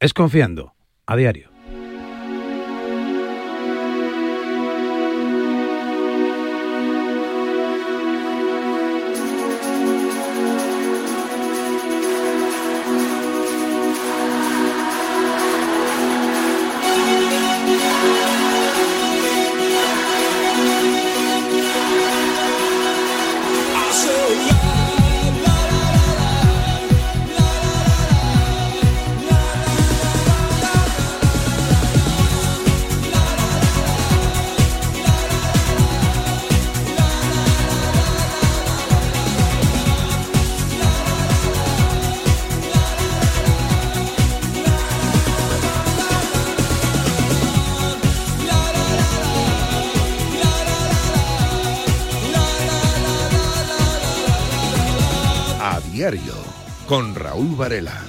es confiando a diario. Varela.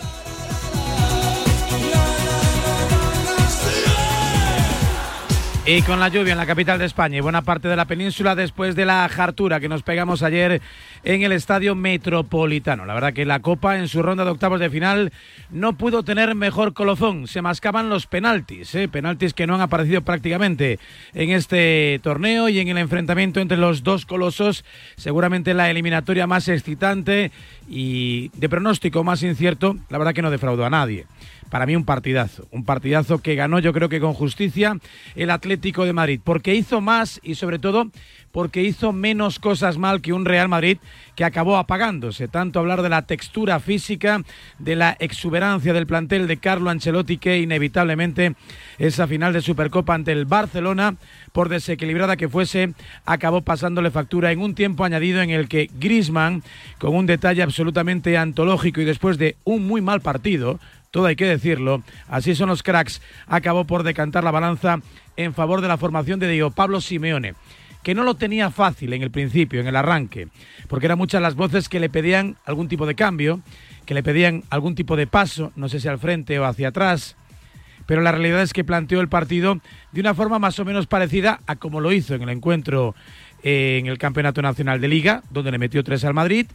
Y con la lluvia en la capital de España y buena parte de la península después de la jartura que nos pegamos ayer en el Estadio Metropolitano. La verdad que la Copa en su ronda de octavos de final no pudo tener mejor colofón. Se mascaban los penaltis, ¿eh? penaltis que no han aparecido prácticamente en este torneo y en el enfrentamiento entre los dos colosos. Seguramente la eliminatoria más excitante y de pronóstico más incierto. La verdad que no defraudó a nadie para mí un partidazo, un partidazo que ganó yo creo que con justicia el Atlético de Madrid, porque hizo más y sobre todo porque hizo menos cosas mal que un Real Madrid que acabó apagándose. Tanto hablar de la textura física, de la exuberancia del plantel de Carlo Ancelotti que inevitablemente esa final de Supercopa ante el Barcelona, por desequilibrada que fuese, acabó pasándole factura en un tiempo añadido en el que Griezmann, con un detalle absolutamente antológico y después de un muy mal partido, todo hay que decirlo, así son los cracks, acabó por decantar la balanza en favor de la formación de Diego Pablo Simeone, que no lo tenía fácil en el principio, en el arranque, porque eran muchas las voces que le pedían algún tipo de cambio, que le pedían algún tipo de paso, no sé si al frente o hacia atrás, pero la realidad es que planteó el partido de una forma más o menos parecida a como lo hizo en el encuentro eh, en el Campeonato Nacional de Liga, donde le metió tres al Madrid,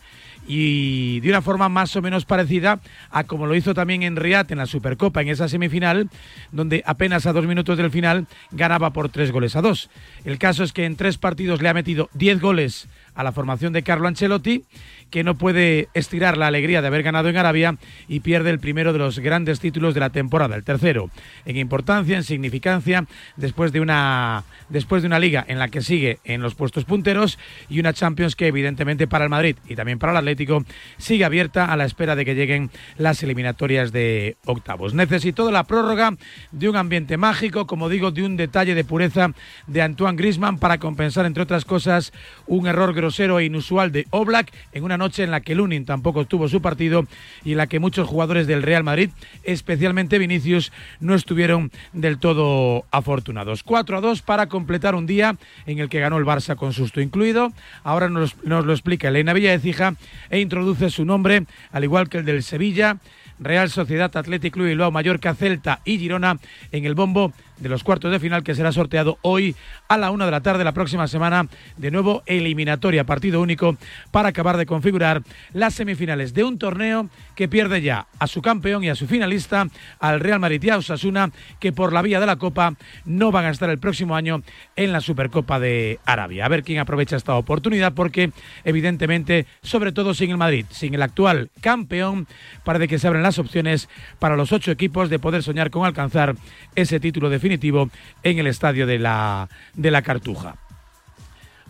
y de una forma más o menos parecida a como lo hizo también en Riad en la Supercopa en esa semifinal, donde apenas a dos minutos del final ganaba por tres goles a dos. El caso es que en tres partidos le ha metido diez goles a la formación de Carlo Ancelotti, que no puede estirar la alegría de haber ganado en Arabia y pierde el primero de los grandes títulos de la temporada, el tercero en importancia, en significancia, después de una después de una liga en la que sigue en los puestos punteros y una Champions que evidentemente para el Madrid y también para el Atlético sigue abierta a la espera de que lleguen las eliminatorias de octavos. Necesitó la prórroga de un ambiente mágico, como digo, de un detalle de pureza de Antoine Griezmann para compensar entre otras cosas un error grosero e inusual de Oblak en una noche en la que Lunin tampoco tuvo su partido y en la que muchos jugadores del Real Madrid, especialmente Vinicius, no estuvieron del todo afortunados. 4 a 2 para completar un día en el que ganó el Barça con susto incluido. Ahora nos, lo explica Elena Villadecija e introduce su nombre, al igual que el del Sevilla. Real Sociedad Atlético Club Bilbao, Mallorca, Celta y Girona en el bombo de los cuartos de final que será sorteado hoy a la una de la tarde la próxima semana. De nuevo, eliminatoria, partido único para acabar de configurar las semifinales de un torneo que pierde ya a su campeón y a su finalista, al Real Madrid y a Osasuna, que por la vía de la Copa no van a estar el próximo año en la Supercopa de Arabia. A ver quién aprovecha esta oportunidad, porque evidentemente, sobre todo sin el Madrid, sin el actual campeón, parece que se abren las opciones para los ocho equipos de poder soñar con alcanzar ese título de definitivo en el estadio de la, de la Cartuja.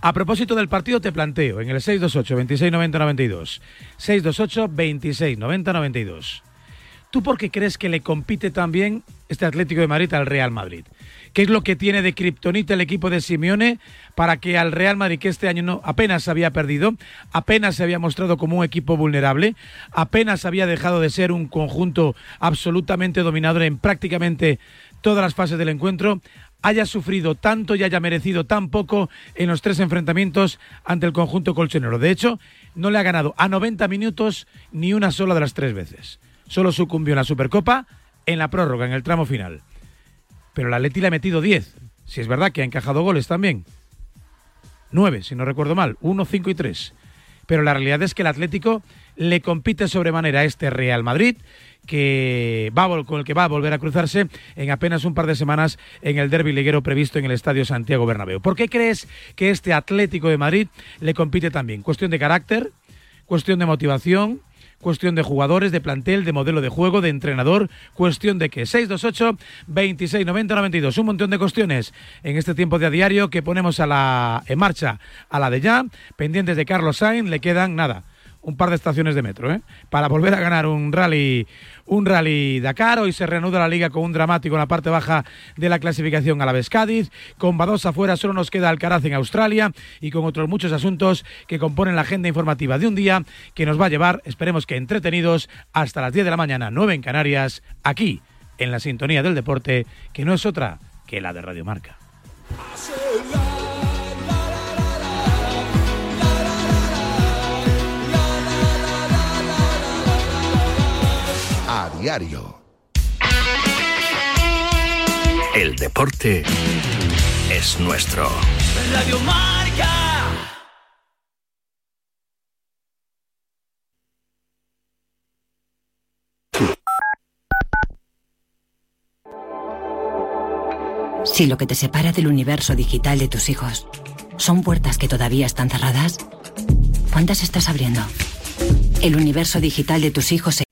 A propósito del partido te planteo en el 628 26 90 92. 628 26 90 92. ¿Tú por qué crees que le compite también este Atlético de Madrid al Real Madrid? ¿Qué es lo que tiene de kriptonita el equipo de Simeone para que al Real Madrid, que este año no, apenas había perdido, apenas se había mostrado como un equipo vulnerable, apenas había dejado de ser un conjunto absolutamente dominador en prácticamente todas las fases del encuentro, haya sufrido tanto y haya merecido tan poco en los tres enfrentamientos ante el conjunto colchonero. De hecho, no le ha ganado a 90 minutos ni una sola de las tres veces. Solo sucumbió en la Supercopa en la prórroga, en el tramo final. Pero la Leti le ha metido 10. Si es verdad que ha encajado goles también. 9, si no recuerdo mal. 1, 5 y 3. pero la realidad es que el Atlético le compite sobremanera a este Real Madrid que va con el que va a volver a cruzarse en apenas un par de semanas en el derby liguero previsto en el Estadio Santiago Bernabéu. ¿Por qué crees que este Atlético de Madrid le compite también? ¿Cuestión de carácter? ¿Cuestión de motivación? Cuestión de jugadores, de plantel, de modelo de juego, de entrenador, cuestión de que 628 26 90 92, un montón de cuestiones en este tiempo de a diario que ponemos a la en marcha. A la de ya, pendientes de Carlos Sainz, le quedan nada, un par de estaciones de metro, ¿eh? para volver a ganar un rally un rally Dakar. Hoy se reanuda la liga con un dramático en la parte baja de la clasificación a la vez Cádiz. Con Badosa afuera solo nos queda Alcaraz en Australia y con otros muchos asuntos que componen la agenda informativa de un día que nos va a llevar, esperemos que entretenidos, hasta las 10 de la mañana, 9 en Canarias, aquí en la sintonía del deporte, que no es otra que la de Radio Marca. Diario. El deporte es nuestro. Radio Marca. Si lo que te separa del universo digital de tus hijos son puertas que todavía están cerradas, ¿cuántas estás abriendo? El universo digital de tus hijos se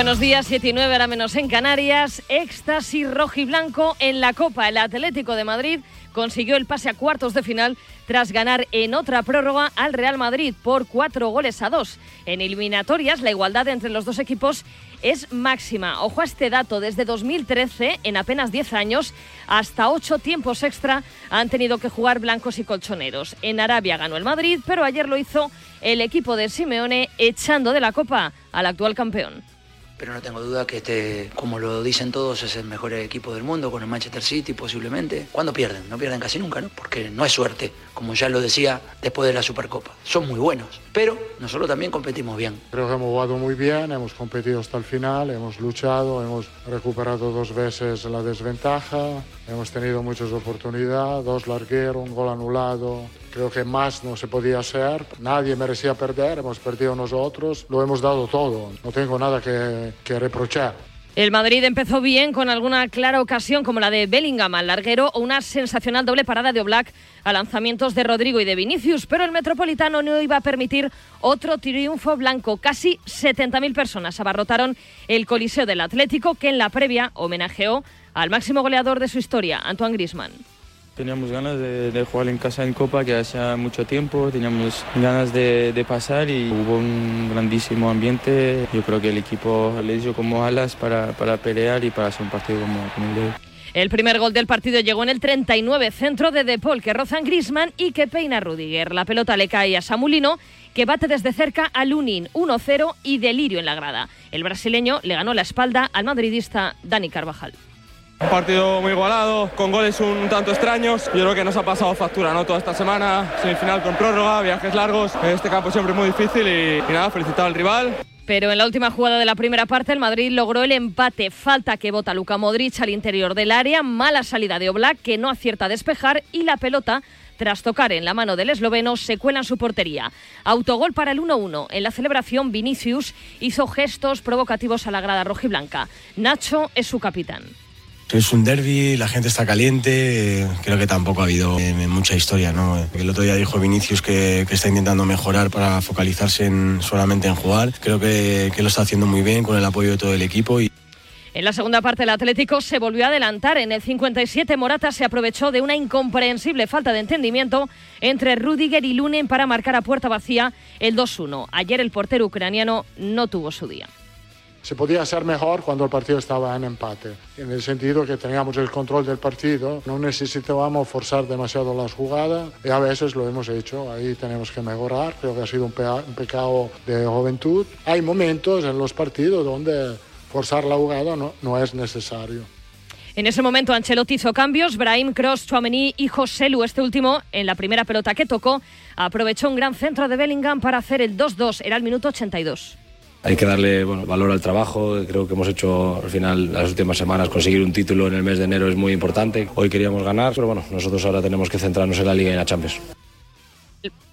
Buenos días, 7 y 9, ahora menos en Canarias. Éxtasis rojo y blanco en la Copa. El Atlético de Madrid consiguió el pase a cuartos de final tras ganar en otra prórroga al Real Madrid por cuatro goles a dos. En eliminatorias, la igualdad entre los dos equipos es máxima. Ojo a este dato, desde 2013, en apenas 10 años, hasta ocho tiempos extra han tenido que jugar blancos y colchoneros. En Arabia ganó el Madrid, pero ayer lo hizo el equipo de Simeone echando de la Copa al actual campeón pero no tengo duda que este, como lo dicen todos, es el mejor equipo del mundo con el Manchester City posiblemente. ¿Cuándo pierden? No pierden casi nunca, ¿no? Porque no es suerte, como ya lo decía después de la Supercopa. Son muy buenos, pero nosotros también competimos bien. Creo que hemos jugado muy bien, hemos competido hasta el final, hemos luchado, hemos recuperado dos veces la desventaja, hemos tenido muchas oportunidades, dos largueros, un gol anulado, Creo que más no se podía hacer, nadie merecía perder, hemos perdido nosotros, lo hemos dado todo, no tengo nada que, reprochar. El Madrid empezó bien con alguna clara ocasión como la de Bellingham al larguero o una sensacional doble parada de Oblak a lanzamientos de Rodrigo y de Vinicius, pero el Metropolitano no iba a permitir otro triunfo blanco. Casi 70.000 personas abarrotaron el Coliseo del Atlético que en la previa homenajeó al máximo goleador de su historia, Antoine Griezmann. Teníamos ganas de, jugar en casa en Copa, que hacía mucho tiempo, teníamos ganas de, pasar y hubo un grandísimo ambiente. Yo creo que el equipo le dio como alas para, pelear y para hacer un partido como, el de hoy. El primer gol del partido llegó en el 39, centro de Depol, que rozan Grisman y que peina Rudiger. La pelota le cae a Samulino, que bate desde cerca a Lunin, 1-0 y delirio en la grada. El brasileño le ganó la espalda al madridista Dani Carvajal. Un partido muy igualado, con goles un tanto extraños. Yo creo que nos ha pasado factura ¿no? toda esta semana. Semifinal con prórroga, viajes largos. Este campo siempre muy difícil y, y nada, felicitar al rival. Pero en la última jugada de la primera parte, el Madrid logró el empate. Falta que bota Luca Modric al interior del área. Mala salida de Oblak, que no acierta a despejar. Y la pelota, tras tocar en la mano del esloveno, se cuela en su portería. Autogol para el 1-1. En la celebración, Vinicius hizo gestos provocativos a la grada rojiblanca. Nacho es su capitán. Es un derby, la gente está caliente, creo que tampoco ha habido eh, mucha historia. ¿no? El otro día dijo Vinicius que, está intentando mejorar para focalizarse en, solamente en jugar. Creo que, que, lo está haciendo muy bien con el apoyo de todo el equipo. Y... En la segunda parte, el Atlético se volvió a adelantar. En el 57, Morata se aprovechó de una incomprensible falta de entendimiento entre Rudiger y Lunen para marcar a puerta vacía el 2-1. Ayer el portero ucraniano no tuvo su día. Se podía ser mejor cuando el partido estaba en empate, en el sentido que teníamos el control del partido, no necesitábamos forzar demasiado las jugadas y a veces lo hemos hecho, ahí tenemos que mejorar, creo que ha sido un, pecado de juventud. Hay momentos en los partidos donde forzar la jugada no, no es necesario. En ese momento Ancelotti hizo cambios, Brahim Cross, Chouameni y José Lu, este último, en la primera pelota que tocó, aprovechó un gran centro de Bellingham para hacer el 2-2, era el minuto 82. Hay que darle valor al trabajo, creo que hemos hecho al final las últimas semanas conseguir un título en el mes de enero es muy importante. Hoy queríamos ganar, pero bueno, nosotros ahora tenemos que centrarnos en la Liga y en la Champions.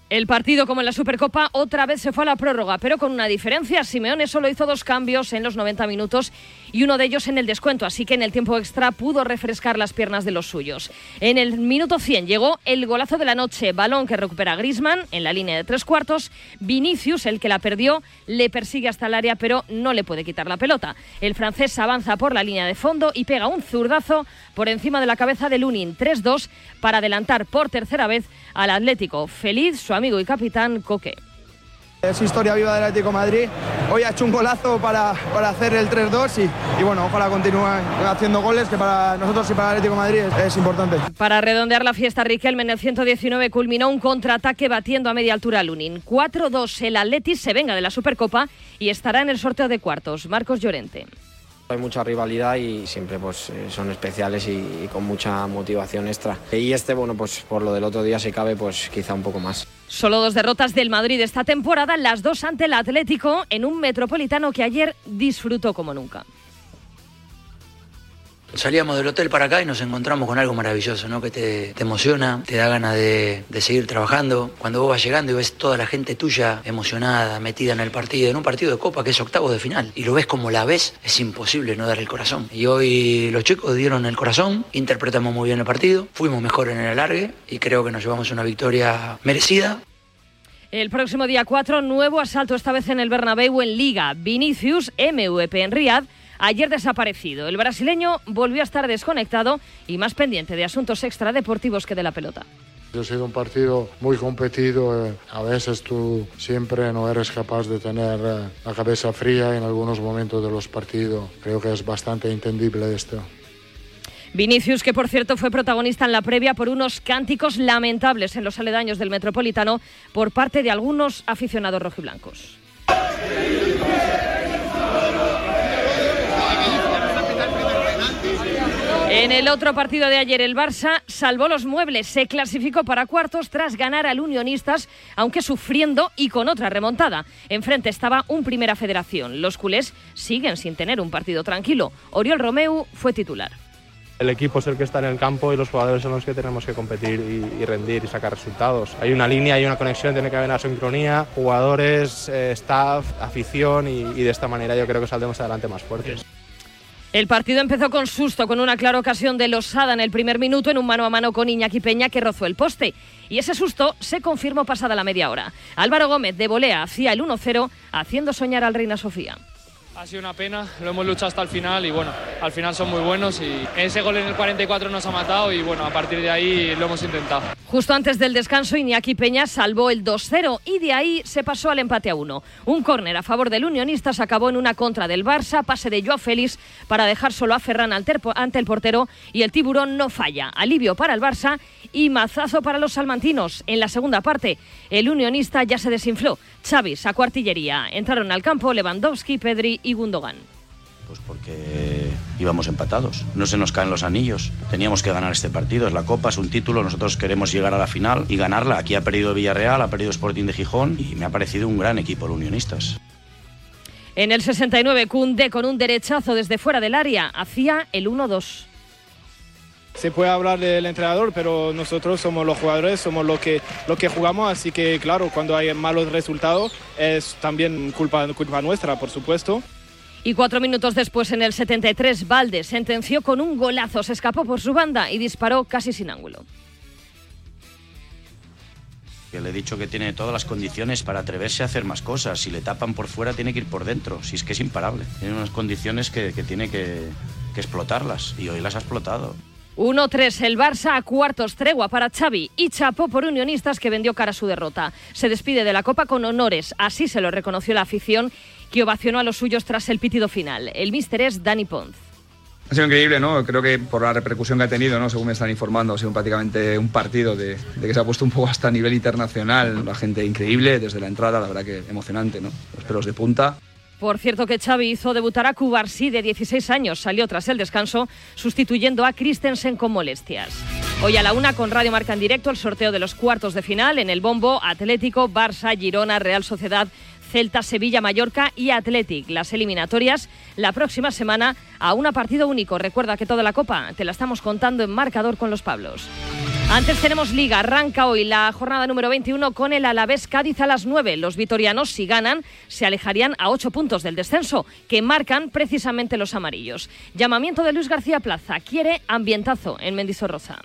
El partido, como en la Supercopa, otra vez se fue a la prórroga, pero con una diferencia. Simeone solo hizo dos cambios en los 90 minutos y uno de ellos en el descuento, así que en el tiempo extra pudo refrescar las piernas de los suyos. En el minuto 100 llegó el golazo de la noche, balón que recupera Grisman en la línea de tres cuartos. Vinicius, el que la perdió, le persigue hasta el área, pero no le puede quitar la pelota. El francés avanza por la línea de fondo y pega un zurdazo por encima de la cabeza de Lunin, 3-2, para adelantar por tercera vez al Atlético. Feliz su amigo y capitán Coque. Es historia viva del Atlético Madrid. Hoy ha hecho un golazo para, para hacer el 3-2 y, y, bueno, ojalá continúe haciendo goles que para nosotros y para el Atlético Madrid es, es, importante. Para redondear la fiesta, Riquelme en el 119 culminó un contraataque batiendo a media altura a Lunin. 4-2 el Atleti se venga de la Supercopa y estará en el sorteo de cuartos. Marcos Llorente. Hay mucha rivalidad y siempre pues, son especiales y, y, con mucha motivación extra. Y este, bueno, pues por lo del otro día, si cabe, pues quizá un poco más. Solo dos derrotas del Madrid esta temporada, las dos ante el Atlético, en un metropolitano que ayer disfrutó como nunca. Salíamos del hotel para acá y nos encontramos con algo maravilloso, ¿no? Que te, emociona, te da ganas de, seguir trabajando. Cuando vos vas llegando y ves toda la gente tuya emocionada, metida en el partido, en un partido de copa que es octavo de final, y lo ves como la ves, es imposible no dar el corazón. Y hoy los chicos dieron el corazón, interpretamos muy bien el partido, fuimos mejor en el alargue y creo que nos llevamos una victoria merecida. El próximo día 4, nuevo asalto, esta vez en el Bernabéu en Liga. Vinicius, MVP en Riyadh ayer desaparecido. El brasileño volvió a estar desconectado y más pendiente de asuntos extradeportivos que de la pelota. Ha sido un partido muy competido. A veces tú siempre no eres capaz de tener la cabeza fría en algunos momentos de los partidos. Creo que es bastante entendible esto. Vinicius, que por cierto fue protagonista en la previa por unos cánticos lamentables en los aledaños del Metropolitano por parte de algunos aficionados rojiblancos. En el otro partido de ayer, el Barça salvó los muebles, se clasificó para cuartos tras ganar al Unionistas, aunque sufriendo y con otra remontada. Enfrente estaba un Primera Federación. Los culés siguen sin tener un partido tranquilo. Oriol Romeu fue titular. El equipo es el que está en el campo y los jugadores son los que tenemos que competir y, rendir y sacar resultados. Hay una línea, hay una conexión, tiene que haber una sincronía, jugadores, eh, staff, afición y de esta manera yo creo que saldremos adelante más fuertes. El partido empezó con susto, con una clara ocasión de Losada en el primer minuto en un mano a mano con Iñaki Peña que rozó el poste. Y ese susto se confirmó pasada la media hora. Álvaro Gómez de volea hacía el 1-0, haciendo soñar al Reina Sofía. Ha sido una pena, lo hemos luchado hasta el final y bueno, al final son muy buenos y ese gol en el 44 nos ha matado y bueno, a partir de ahí lo hemos intentado. Justo antes del descanso, Iñaki Peña salvó el 2-0 y de ahí se pasó al empate a 1. Un córner a favor del Unionistas acabó en una contra del Barça, pase de Joao Félix para dejar solo a Ferran ante el portero y el tiburón no falla. Alivio para el Barça y mazazo para los salmantinos. En la segunda parte, el unionista ya se desinfló. Xavi sacó artillería. Entraron al campo Lewandowski, Pedri y Gundogan. Pues porque íbamos empatados. No se nos caen los anillos. Teníamos que ganar este partido. Es la Copa, es un título. Nosotros queremos llegar a la final y ganarla. Aquí ha perdido Villarreal, ha perdido Sporting de Gijón y me ha parecido un gran equipo el Unionistas. En el 69, Kunde con un derechazo desde fuera del área hacía el 1-2 se puede hablar del entrenador, pero nosotros somos los jugadores, somos los que, lo que jugamos, así que claro, cuando hay malos resultados es también culpa, culpa nuestra, por supuesto. Y cuatro minutos después, en el 73, Valde sentenció con un golazo, se escapó por su banda y disparó casi sin ángulo. Que le he dicho que tiene todas las condiciones para atreverse a hacer más cosas. Si le tapan por fuera, tiene que ir por dentro. Si es que es imparable. Tiene unas condiciones que, que tiene que, que explotarlas. Y hoy las ha explotado. 1-3 el Barça a cuartos, tregua para Xavi y chapó por Unionistas que vendió cara a su derrota. Se despide de la Copa con honores, así se lo reconoció la afición que ovacionó a los suyos tras el pitido final. El míster es Dani Ponz. Ha sido increíble, ¿no? Creo que por la repercusión que ha tenido, ¿no? Según me están informando, ha sido prácticamente un partido de, de que se ha puesto un poco hasta a nivel internacional. La gente increíble desde la entrada, la verdad que emocionante, ¿no? Los pelos de punta. Por cierto que Xavi hizo debutar a Cubarsí de 16 años, salió tras el descanso sustituyendo a Christensen con molestias. Hoy a la una con Radio Marca en directo el sorteo de los cuartos de final en el bombo Atlético, Barça, Girona, Real Sociedad, Celta, Sevilla, Mallorca y Athletic. Las eliminatorias la próxima semana a una partido único. Recuerda que toda la copa te la estamos contando en marcador con los Pablos. Antes tenemos Liga, arranca hoy la jornada número 21 con el Alavés Cádiz a las 9. Los vitorianos, si ganan, se alejarían a 8 puntos del descenso, que marcan precisamente los amarillos. Llamamiento de Luis García Plaza, quiere ambientazo en Mendizorroza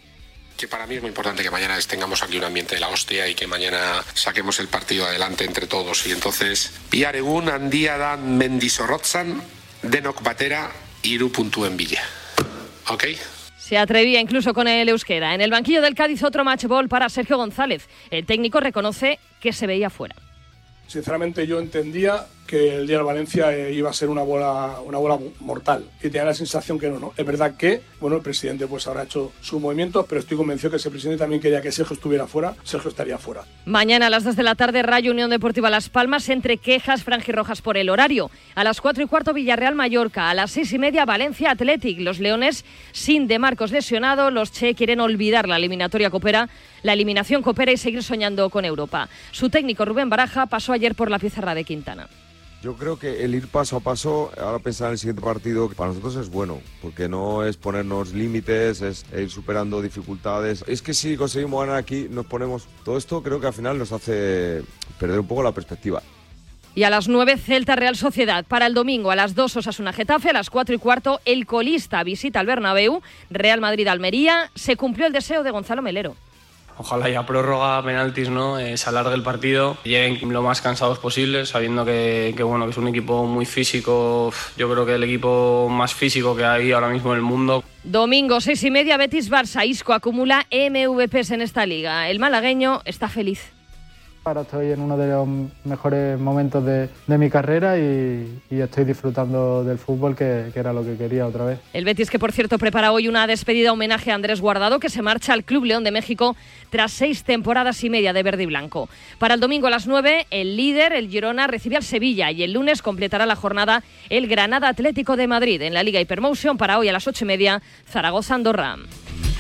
que para mí es muy importante que mañana tengamos aquí un ambiente de la hostia y que mañana saquemos el partido adelante entre todos. Y entonces, Piaregun, Andía, Dan, Mendizorrotzan, Denok Batera, Iru en Villa. ¿Ok? Se atrevía incluso con el euskera. En el banquillo del Cádiz otro match ball para Sergio González. El técnico reconoce que se veía fuera. Sinceramente yo entendía que el día de Valencia eh, iba a ser una bola, una bola mortal y tenía la sensación que no, no. Es verdad que, bueno, el presidente pues habrá hecho sus movimientos, pero estoy convencido que ese presidente también quería que Sergio estuviera fuera, Sergio estaría fuera. Mañana a las 2 de la tarde, Rayo Unión Deportiva Las Palmas, entre quejas franjirrojas por el horario. A las 4 y cuarto, Villarreal Mallorca. A las 6 y media, Valencia Athletic. Los Leones, sin De Marcos lesionado, los Che quieren olvidar la eliminatoria coopera, la eliminación coopera y seguir soñando con Europa. Su técnico Rubén Baraja pasó ayer por la pizarra de Quintana. Yo creo que el ir paso a paso, ahora pensar en el siguiente partido, para nosotros es bueno, porque no es ponernos límites, es ir superando dificultades. Es que si conseguimos ganar aquí, nos ponemos... Todo esto creo que al final nos hace perder un poco la perspectiva. Y a las 9, Celta Real Sociedad. Para el domingo, a las 2, Osasuna Getafe. A las 4 y cuarto, el colista visita al Bernabéu. Real Madrid Almería. Se cumplió el deseo de Gonzalo Melero. Ojalá ya prórroga, penaltis, ¿no? Eh, se alargue el partido, lleguen lo más cansados posible, sabiendo que, que, bueno, que es un equipo muy físico. Yo creo que el equipo más físico que hay ahora mismo en el mundo. Domingo, seis y media, Betis Barça. Isco acumula MVPs en esta liga. El malagueño está feliz. Ahora estoy en uno de los mejores momentos de, mi carrera y, y, estoy disfrutando del fútbol, que, que, era lo que quería otra vez. El Betis, que por cierto prepara hoy una despedida homenaje a Andrés Guardado, que se marcha al Club León de México tras seis temporadas y media de verde y blanco. Para el domingo a las nueve, el líder, el Girona, recibe al Sevilla y el lunes completará la jornada el Granada Atlético de Madrid en la Liga Hypermotion. Para hoy a las ocho y media, Zaragoza-Andorra.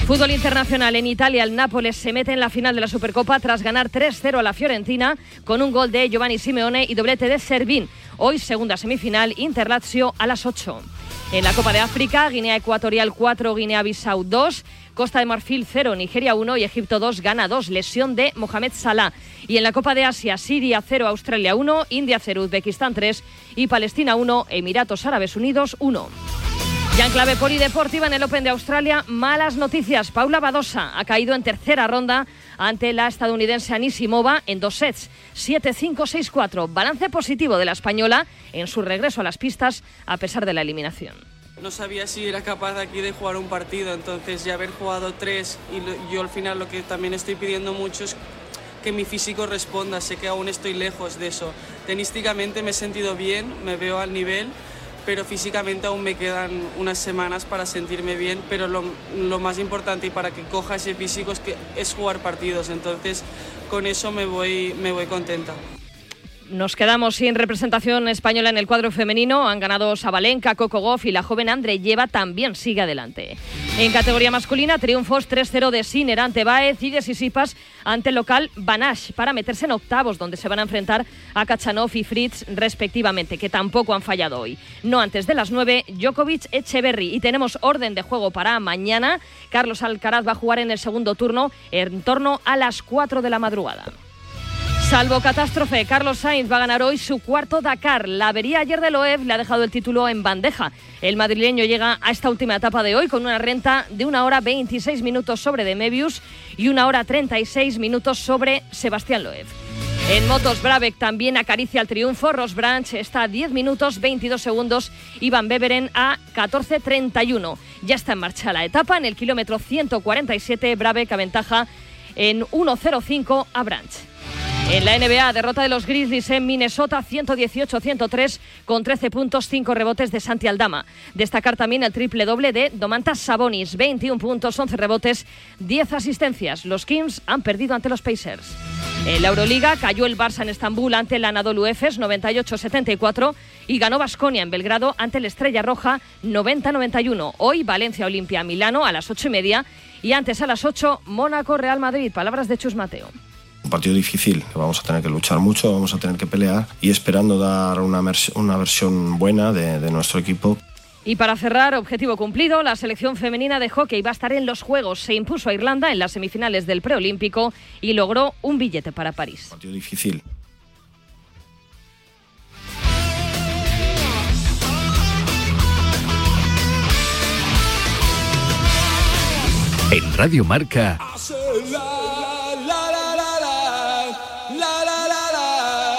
Fútbol internacional en Italia, el Nápoles se mete en la final de la Supercopa tras ganar 3-0 a la Fiorentina con un gol de Giovanni Simeone y doblete de Servín. Hoy, segunda semifinal, Interlazio a las 8. En la Copa de África, Guinea Ecuatorial 4, Guinea-Bissau 2, Costa de Marfil 0, Nigeria 1 y Egipto 2, Gana 2, lesión de Mohamed Salah. Y en la Copa de Asia, Siria 0, Australia 1, India 0, Uzbekistán 3 y Palestina 1, Emiratos Árabes Unidos 1. Ya en clave polideportiva en el Open de Australia, malas noticias. Paula Badosa ha caído en tercera ronda ante la estadounidense Anisimova en dos sets, 7-5-6-4. Balance positivo de la española en su regreso a las pistas a pesar de la eliminación. No sabía si era capaz aquí de jugar un partido, entonces ya haber jugado tres y yo al final lo que también estoy pidiendo mucho es que mi físico responda. Sé que aún estoy lejos de eso. Tenísticamente me he sentido bien, me veo al nivel pero físicamente aún me quedan unas semanas para sentirme bien, pero lo, más importante y para que coja ese físico es, que, es jugar partidos, entonces con eso me voy, me voy contenta. Nos quedamos sin representación española en el cuadro femenino. Han ganado Sabalenka, Coco Goff y la joven Andre Lleva también sigue adelante. En categoría masculina, triunfos 3-0 de Sinner ante Baez y de Sisipas ante el local Banash para meterse en octavos, donde se van a enfrentar a Kachanov y Fritz respectivamente, que tampoco han fallado hoy. No antes de las 9, Djokovic Echeverry. Y tenemos orden de juego para mañana. Carlos Alcaraz va a jugar en el segundo turno en torno a las 4 de la madrugada. Salvo catástrofe, Carlos Sainz va a ganar hoy su cuarto Dakar. La avería ayer de Loeb le ha dejado el título en bandeja. El madrileño llega a esta última etapa de hoy con una renta de una hora 26 minutos sobre de Mebius y una hora 36 minutos sobre Sebastián Loeb. En motos, Brabeck también acaricia el triunfo. Ross Branch está a 10 minutos 22 segundos. Iván Beveren a 14.31. Ya está en marcha la etapa. En el kilómetro 147, Brabeck aventaja en 1.05 a Branch. En la NBA, derrota de los Grizzlies en Minnesota 118-103 con 13 puntos, 5 rebotes de Santi Aldama. Destacar también el triple doble de Domantas Sabonis, 21 puntos, 11 rebotes, 10 asistencias. Los Kings han perdido ante los Pacers. En la Euroliga cayó el Barça en Estambul ante el Anadolu Efes 98-74 y ganó Basconia en Belgrado ante la Estrella Roja 90-91. Hoy Valencia Olimpia Milano a las 8 y media y antes a las 8 Mónaco Real Madrid. Palabras de Chus Mateo un partido difícil, que vamos a tener que luchar mucho, vamos a tener que pelear y esperando dar una, una versión buena de, de nuestro equipo. Y para cerrar, objetivo cumplido, la selección femenina de hockey va a estar en los Juegos. Se impuso a Irlanda en las semifinales del preolímpico y logró un billete para París. Partido difícil. En Radio Marca.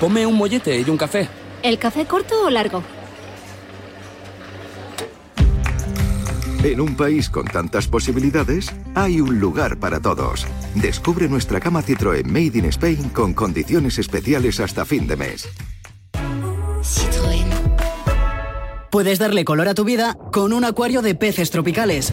Ponme un mollete y un café. ¿El café corto o largo? En un país con tantas posibilidades, hay un lugar para todos. Descubre nuestra cama Citroën Made in Spain con condiciones especiales hasta fin de mes. Citroën. Puedes darle color a tu vida con un acuario de peces tropicales.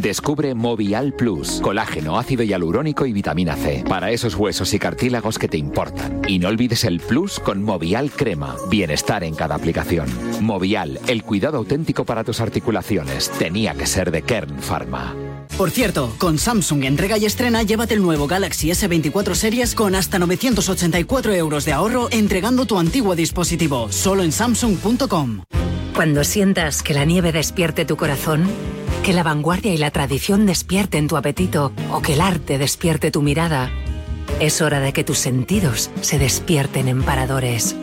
Descubre Movial Plus, colágeno, ácido hialurónico y vitamina C, para esos huesos y cartílagos que te importan. Y no olvides el Plus con Movial Crema, bienestar en cada aplicación. Movial, el cuidado auténtico para tus articulaciones, tenía que ser de Kern Pharma. Por cierto, con Samsung entrega y estrena, llévate el nuevo Galaxy S24 Series con hasta 984 euros de ahorro entregando tu antiguo dispositivo, solo en samsung.com. Cuando sientas que la nieve despierte tu corazón, que la vanguardia y la tradición despierten tu apetito o que el arte despierte tu mirada, es hora de que tus sentidos se despierten en paradores.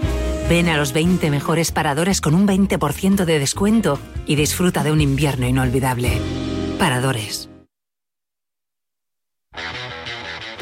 Ven a los 20 mejores paradores con un 20% de descuento y disfruta de un invierno inolvidable. Paradores.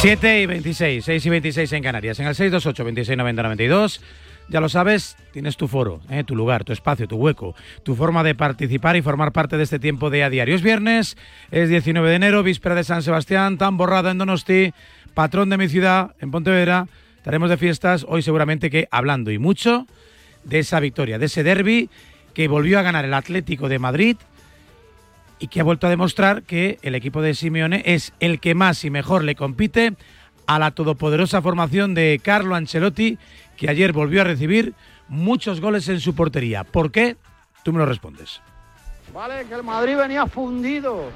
7 y 26, 6 y 26 en Canarias. En el 628 26 90 92. Ya lo sabes, tienes tu foro, ¿eh? tu lugar, tu espacio, tu hueco, tu forma de participar y formar parte de este tiempo de a diario. Es viernes, es 19 de enero, víspera de San Sebastián, tan borrada en Donosti, patrón de mi ciudad, en Pontevedra. Estaremos de fiestas hoy seguramente que hablando y mucho de esa victoria, de ese derby que volvió a ganar el Atlético de Madrid y que ha vuelto a demostrar que el equipo de Simeone es el que más y mejor le compite a la todopoderosa formación de Carlo Ancelotti, que ayer volvió a recibir muchos goles en su portería. ¿Por qué? Tú me lo respondes. Vale, que el Madrid venía fundido.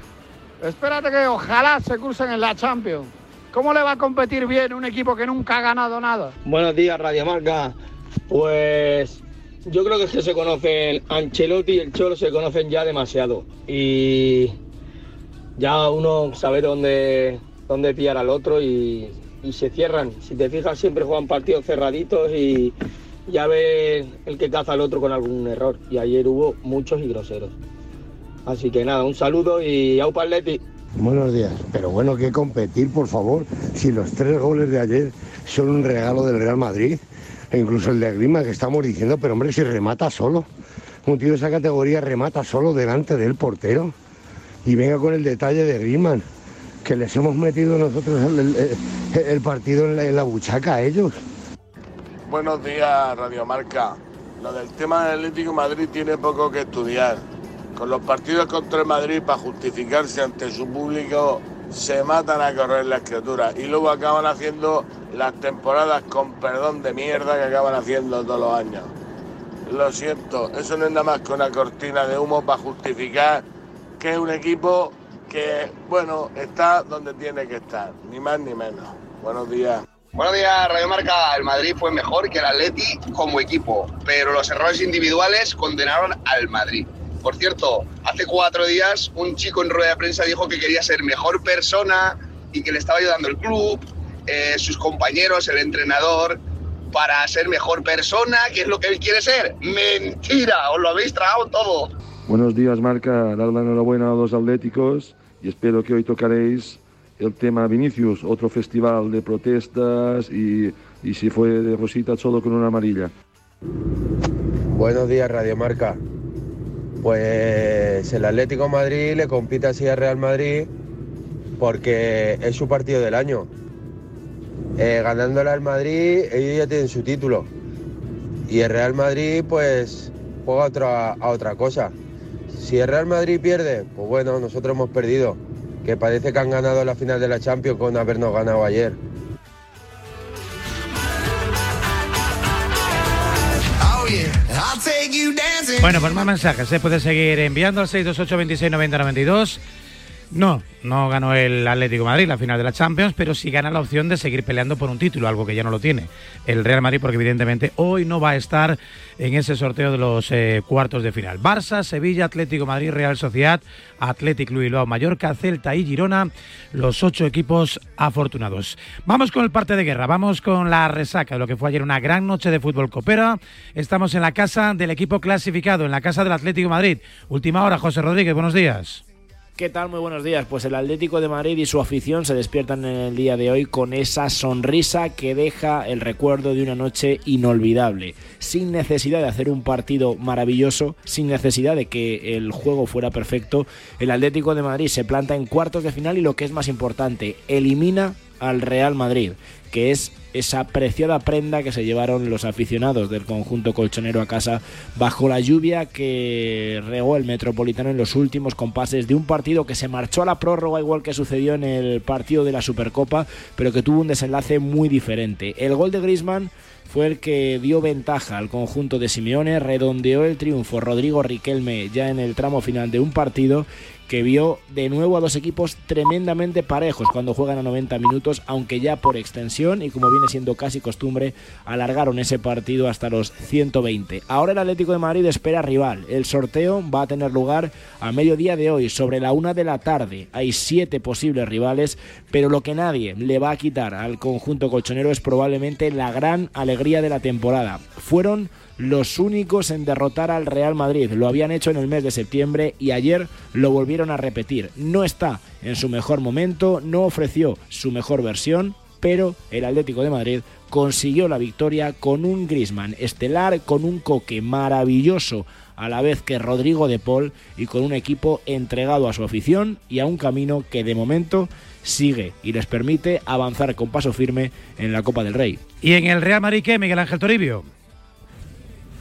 Espérate que ojalá se crucen en la Champions. ¿Cómo le va a competir bien un equipo que nunca ha ganado nada? Buenos días, Radio Marca. Pues yo creo que es que se conocen, Ancelotti y el Cholo se conocen ya demasiado. Y ya uno sabe dónde, dónde pillar al otro y, y se cierran. Si te fijas, siempre juegan partidos cerraditos y ya ve el que caza al otro con algún error. Y ayer hubo muchos y groseros. Así que nada, un saludo y au Leti. Buenos días. Pero bueno, que competir, por favor. Si los tres goles de ayer son un regalo del Real Madrid, incluso el de Grima que estamos diciendo, pero hombre, si remata solo. Un tío de esa categoría remata solo delante del portero. Y venga con el detalle de Griezmann, que les hemos metido nosotros el, partido en la, buchaca a ellos. Buenos días, Radio Marca. Lo del tema del Atlético Madrid tiene poco que estudiar. Con los partidos contra el Madrid, para justificarse ante su público, se matan a correr la escritura. Y luego acaban haciendo las temporadas con perdón de mierda que acaban haciendo todos los años. Lo siento, eso no es nada más que una cortina de humo para justificar que es un equipo que, bueno, está donde tiene que estar, ni más ni menos. Buenos días. Buenos días, Radio Marca. El Madrid fue mejor que el Atleti como equipo, pero los errores individuales condenaron al Madrid. Por cierto, hace cuatro días un chico en rueda de prensa dijo que quería ser mejor persona y que le estaba ayudando el club, eh, sus compañeros, el entrenador, para ser mejor persona, que es lo que él quiere ser. Mentira, os lo habéis tragado todo. Buenos días, Marca. Dar la enhorabuena a los atléticos y espero que hoy tocaréis el tema Vinicius, otro festival de protestas y, y si fue de Rosita solo con una amarilla. Buenos días, Radio Marca. Pues el Atlético Madrid le compite así al Real Madrid porque es su partido del año. Eh, ganándole al Madrid, ellos ya tienen su título. Y el Real Madrid, pues, juega otra, a otra cosa. Si el Real Madrid pierde, pues bueno, nosotros hemos perdido. Que parece que han ganado la final de la Champions con habernos ganado ayer. Bueno, pues más mensajes. Se puede seguir enviando al 628 26 90 92. No, no ganó el Atlético de Madrid la final de la Champions, pero sí gana la opción de seguir peleando por un título, algo que ya no lo tiene el Real Madrid, porque evidentemente hoy no va a estar en ese sorteo de los eh, cuartos de final. Barça, Sevilla, Atlético Madrid, Real Sociedad, Atlético Club Bilbao, Mallorca, Celta y Girona, los ocho equipos afortunados. Vamos con el parte de guerra, vamos con la resaca de lo que fue ayer una gran noche de fútbol copera. Estamos en la casa del equipo clasificado, en la casa del Atlético Madrid. Última hora, José Rodríguez, buenos días. ¿Qué tal? Muy buenos días. Pues el Atlético de Madrid y su afición se despiertan en el día de hoy con esa sonrisa que deja el recuerdo de una noche inolvidable, sin necesidad de hacer un partido maravilloso, sin necesidad de que el juego fuera perfecto. El Atlético de Madrid se planta en cuartos de final y lo que es más importante, elimina al Real Madrid, que es esa preciada prenda que se llevaron los aficionados del conjunto colchonero a casa bajo la lluvia que regó el Metropolitano en los últimos compases de un partido que se marchó a la prórroga igual que sucedió en el partido de la Supercopa, pero que tuvo un desenlace muy diferente. El gol de Griezmann fue el que dio ventaja al conjunto de Simeone, redondeó el triunfo Rodrigo Riquelme ya en el tramo final de un partido que vio de nuevo a dos equipos tremendamente parejos cuando juegan a 90 minutos, aunque ya por extensión y como viene siendo casi costumbre, alargaron ese partido hasta los 120. Ahora el Atlético de Madrid espera rival. El sorteo va a tener lugar a mediodía de hoy, sobre la una de la tarde. Hay siete posibles rivales, pero lo que nadie le va a quitar al conjunto colchonero es probablemente la gran alegría de la temporada. Fueron los únicos en derrotar al Real Madrid. Lo habían hecho en el mes de septiembre y ayer lo volvieron a repetir. No está en su mejor momento, no ofreció su mejor versión, pero el Atlético de Madrid consiguió la victoria con un Grisman estelar, con un coque maravilloso a la vez que Rodrigo de Paul y con un equipo entregado a su afición y a un camino que de momento sigue y les permite avanzar con paso firme en la Copa del Rey. ¿Y en el Real Madrid qué, Miguel Ángel Toribio?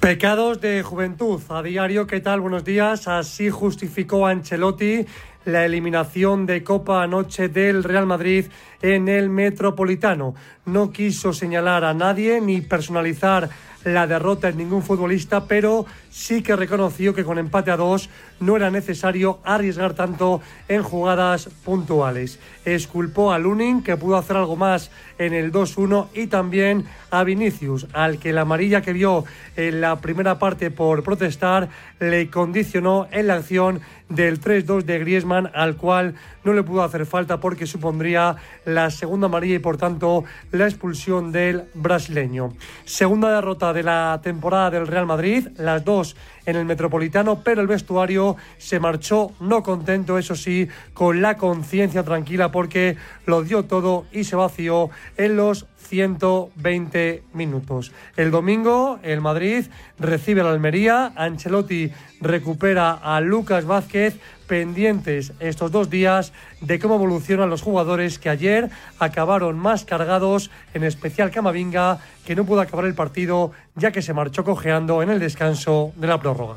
Pecados de juventud. A diario, ¿qué tal? Buenos días. Así justificó Ancelotti la eliminación de Copa anoche del Real Madrid en el Metropolitano. No quiso señalar a nadie ni personalizar la derrota en ningún futbolista, pero sí que reconoció que con empate a dos no era necesario arriesgar tanto en jugadas puntuales. Esculpó a Lunin, que pudo hacer algo más en el 2-1, y también a Vinicius, al que la amarilla que vio en la primera parte por protestar le condicionó en la acción del 3-2 de Griezmann, al cual no le pudo hacer falta porque supondría la segunda amarilla y por tanto la expulsión del brasileño. Segunda derrota de la temporada del Real Madrid, las dos en el Metropolitano, pero el vestuario se marchó no contento, eso sí, con la conciencia tranquila porque lo dio todo y se vació en los 120 minutos. El domingo el Madrid recibe a la Almería, Ancelotti recupera a Lucas Vázquez, pendientes estos dos días de cómo evolucionan los jugadores que ayer acabaron más cargados, en especial Camavinga, que no pudo acabar el partido ya que se marchó cojeando en el descanso de la prórroga.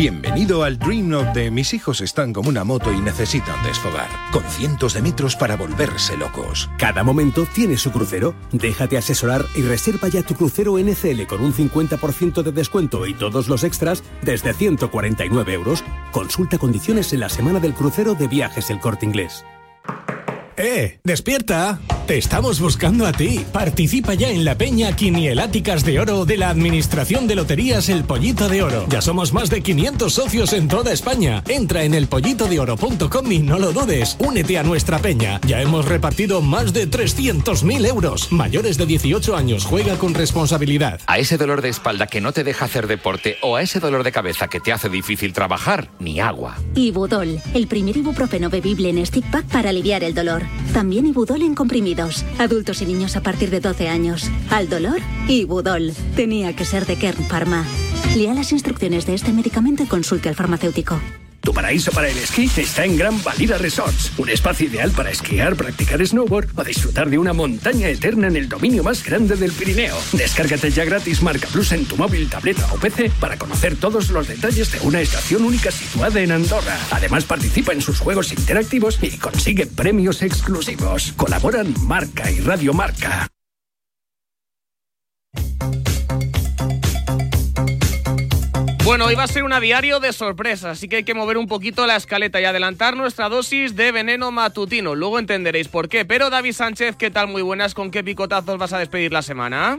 Bienvenido al Dream of de mis hijos están como una moto y necesitan desfogar, con cientos de metros para volverse locos. Cada momento tiene su crucero. Déjate asesorar y reserva ya tu crucero NCL con un 50% de descuento y todos los extras desde 149 euros. Consulta condiciones en la semana del crucero de viajes El Corte Inglés. ¡Eh! ¡Despierta! Te estamos buscando a ti. Participa ya en la peña Quinieláticas de Oro de la Administración de Loterías El Pollito de Oro. Ya somos más de 500 socios en toda España. Entra en elpollitodeoro.com y no lo dudes. Únete a nuestra peña. Ya hemos repartido más de 300.000 euros. Mayores de 18 años, juega con responsabilidad. A ese dolor de espalda que no te deja hacer deporte o a ese dolor de cabeza que te hace difícil trabajar, ni agua. Ibudol, el primer ibuprofeno bebible en stick pack para aliviar el dolor. También Ibudol en comprimidos. Adultos y niños a partir de 12 años. Al dolor, Ibudol. Tenía que ser de Kern Pharma. Lea las instrucciones de este medicamento y consulte al farmacéutico. Tu paraíso para el esquí está en Gran Valira Resorts, un espacio ideal para esquiar, practicar snowboard o disfrutar de una montaña eterna en el dominio más grande del Pirineo. Descárgate ya gratis Marca Plus en tu móvil, tableta o PC para conocer todos los detalles de una estación única situada en Andorra. Además participa en sus juegos interactivos y consigue premios exclusivos. Colaboran Marca y Radio Marca. Bueno, hoy va a ser una diario de sorpresas, así que hay que mover un poquito la escaleta y adelantar nuestra dosis de veneno matutino. Luego entenderéis por qué. Pero David Sánchez, ¿qué tal? Muy buenas. ¿Con qué picotazos vas a despedir la semana?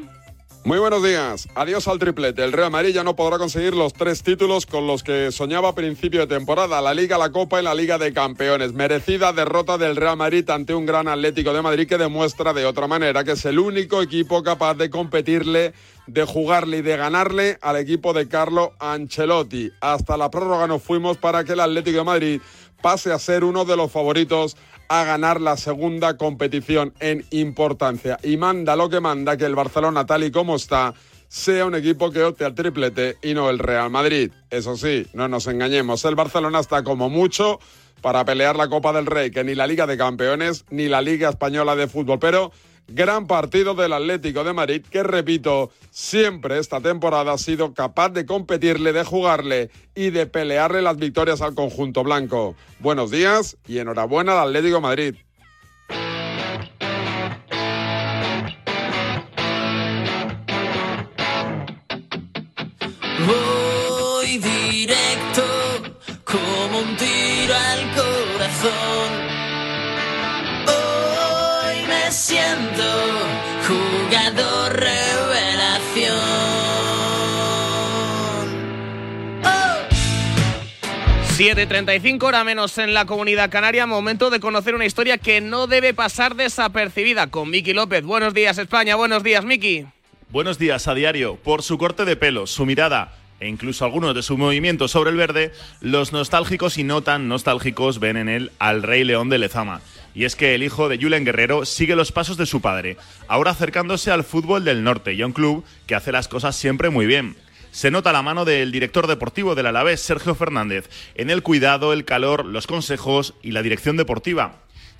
Muy buenos días. Adiós al triplete. El Real Madrid ya no podrá conseguir los tres títulos con los que soñaba a principio de temporada, la Liga, la Copa y la Liga de Campeones. Merecida derrota del Real Madrid ante un gran Atlético de Madrid que demuestra de otra manera que es el único equipo capaz de competirle, de jugarle y de ganarle al equipo de Carlo Ancelotti. Hasta la prórroga nos fuimos para que el Atlético de Madrid pase a ser uno de los favoritos a ganar la segunda competición en importancia. Y manda lo que manda que el Barcelona, tal y como está, sea un equipo que opte al triplete y no el Real Madrid. Eso sí, no nos engañemos, el Barcelona está como mucho para pelear la Copa del Rey, que ni la Liga de Campeones ni la Liga Española de Fútbol, pero gran partido del Atlético de Madrid, que repito, siempre esta temporada ha sido capaz de competirle, de jugarle y de pelearle las victorias al conjunto blanco. Buenos días y enhorabuena al Atlético Madrid. Voy 7.35 hora menos en la comunidad canaria. Momento de conocer una historia que no debe pasar desapercibida con Miki López. Buenos días, España. Buenos días, Miki. Buenos días a diario. Por su corte de pelo, su mirada e incluso algunos de sus movimientos sobre el verde, los nostálgicos y no tan nostálgicos ven en él al Rey León de Lezama. Y es que el hijo de Julen Guerrero sigue los pasos de su padre, ahora acercándose al fútbol del norte y a un club que hace las cosas siempre muy bien. Se nota la mano del director deportivo del Alavés, Sergio Fernández, en el cuidado, el calor, los consejos y la dirección deportiva.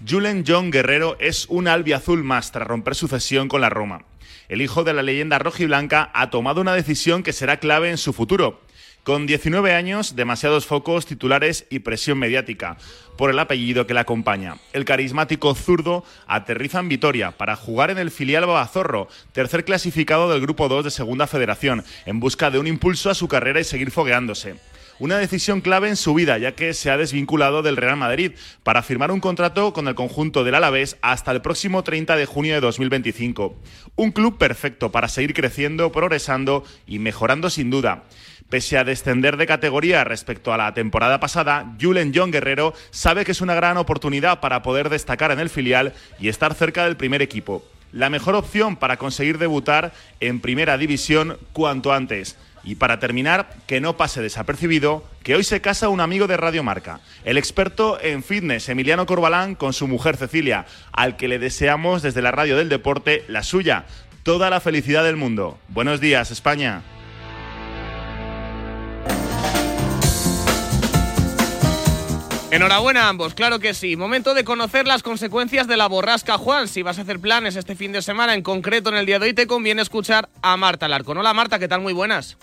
Julen John Guerrero es un albiazul más tras romper su cesión con la Roma. El hijo de la leyenda rojiblanca ha tomado una decisión que será clave en su futuro. Con 19 años, demasiados focos, titulares y presión mediática por el apellido que le acompaña. El carismático zurdo aterriza en Vitoria para jugar en el filial Babazorro, tercer clasificado del Grupo 2 de Segunda Federación, en busca de un impulso a su carrera y seguir fogueándose. Una decisión clave en su vida, ya que se ha desvinculado del Real Madrid para firmar un contrato con el conjunto del Alavés hasta el próximo 30 de junio de 2025. Un club perfecto para seguir creciendo, progresando y mejorando sin duda. Pese a descender de categoría respecto a la temporada pasada, Julen John Guerrero sabe que es una gran oportunidad para poder destacar en el filial y estar cerca del primer equipo. La mejor opción para conseguir debutar en primera división cuanto antes. Y para terminar, que no pase desapercibido, que hoy se casa un amigo de Radio Marca, el experto en fitness Emiliano Corbalán con su mujer Cecilia, al que le deseamos desde la radio del deporte la suya, toda la felicidad del mundo. Buenos días, España. Enhorabuena a ambos, claro que sí. Momento de conocer las consecuencias de la borrasca Juan. Si vas a hacer planes este fin de semana, en concreto en el día de hoy, te conviene escuchar a Marta Larcón. Hola Marta, ¿qué tal? Muy buenas.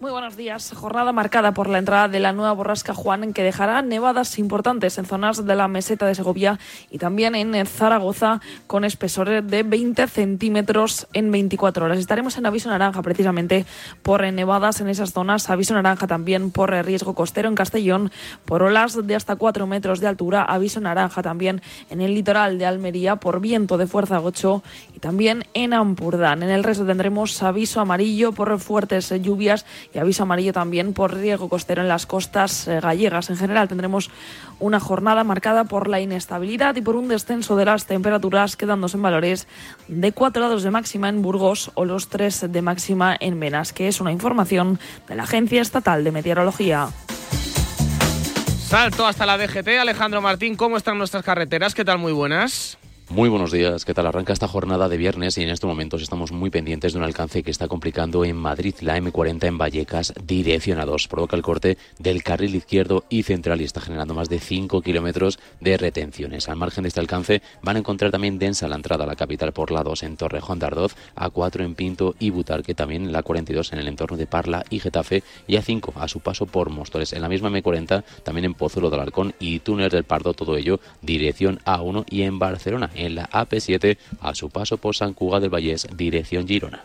Muy buenos días. Jornada marcada por la entrada de la nueva borrasca Juan, que dejará nevadas importantes en zonas de la meseta de Segovia y también en Zaragoza, con espesores de 20 centímetros en 24 horas. Estaremos en aviso naranja precisamente por nevadas en esas zonas. Aviso naranja también por riesgo costero en Castellón, por olas de hasta 4 metros de altura. Aviso naranja también en el litoral de Almería por viento de fuerza 8 y también en Ampurdán. En el resto tendremos aviso amarillo por fuertes lluvias y aviso amarillo también por riesgo costero en las costas eh, gallegas. En general tendremos una jornada marcada por la inestabilidad y por un descenso de las temperaturas, quedándose en valores de 4 grados de máxima en Burgos o los 3 de máxima en Menas, que es una información de la Agencia Estatal de Meteorología. Salto hasta la DGT. Alejandro Martín, ¿cómo están nuestras carreteras? ¿Qué tal? Muy buenas. Muy buenos días, ¿qué tal? Arranca esta jornada de viernes y en estos momentos estamos muy pendientes de un alcance que está complicando en Madrid la M40 en Vallecas, dirección a 2. Provoca el corte del carril izquierdo y central y está generando más de 5 kilómetros de retenciones. Al margen de este alcance van a encontrar también densa la entrada a la capital por la 2 en Torrejón de Ardoz, A4 en Pinto y Butarque, también la 42 en el entorno de Parla y Getafe y A5 a su paso por Móstoles. En la misma M40 también en Pozuelo del Alarcón y Túnel del Pardo, todo ello dirección A1 y en Barcelona en la AP7 a su paso por San del Vallés, dirección Girona.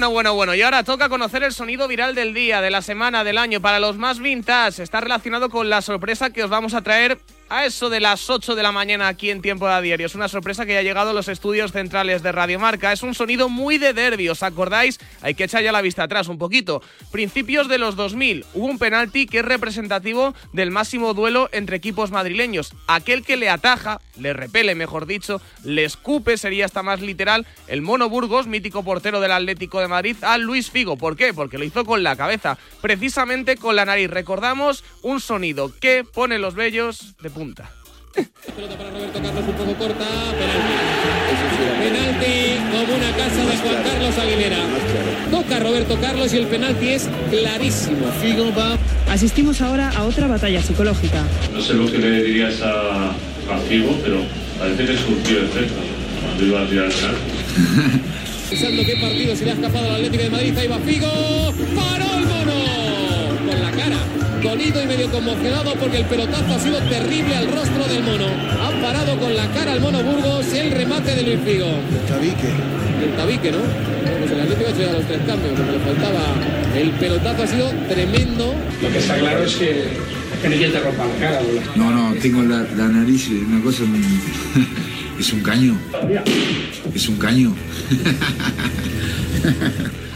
Bueno, bueno, bueno. Y ahora toca conocer el sonido viral del día, de la semana, del año. Para los más vintage, está relacionado con la sorpresa que os vamos a traer a eso de las 8 de la mañana aquí en Tiempo de Diario. Es una sorpresa que ya ha llegado a los estudios centrales de Radio Marca. Es un sonido muy de derbi, ¿os acordáis? Hay que echar ya la vista atrás un poquito. Principios de los 2000 hubo un penalti que es representativo del máximo duelo entre equipos madrileños. Aquel que le ataja, le repele mejor dicho, le escupe, sería hasta más literal, el Mono Burgos, mítico portero del Atlético de Madrid, a Luis Figo. ¿Por qué? Porque lo hizo con la cabeza, precisamente con la nariz. Recordamos un sonido que pone los vellos de punta. Pelota para Roberto Carlos un poco corta, penalti. Penalti como una casa de Juan Carlos Aguilera. Toca Roberto Carlos y el penalti es clarísimo. Figo va. Asistimos ahora a otra batalla psicológica. No sé lo que le dirías a, a Figo, pero parece que surgió efecto cuando iba a tirar el penalti. Pensando qué partido se le ha escapado al Atlético de Madrid. Ahí va Figo. ¡Paró el mono! Con la cara. Dolido y medio conmocionado porque el pelotazo ha sido terrible al rostro del mono. Ha parado con la cara al mono Burgos el remate de Luis Figo. El tabique. El tabique, ¿no? Pues el Atlético ha hecho ya los tres cambios, porque le faltaba. El pelotazo ha sido tremendo. Lo que está claro es que, que no te rompa la cara. No, no, tengo la, la nariz, una cosa. Es un caño. Es un caño.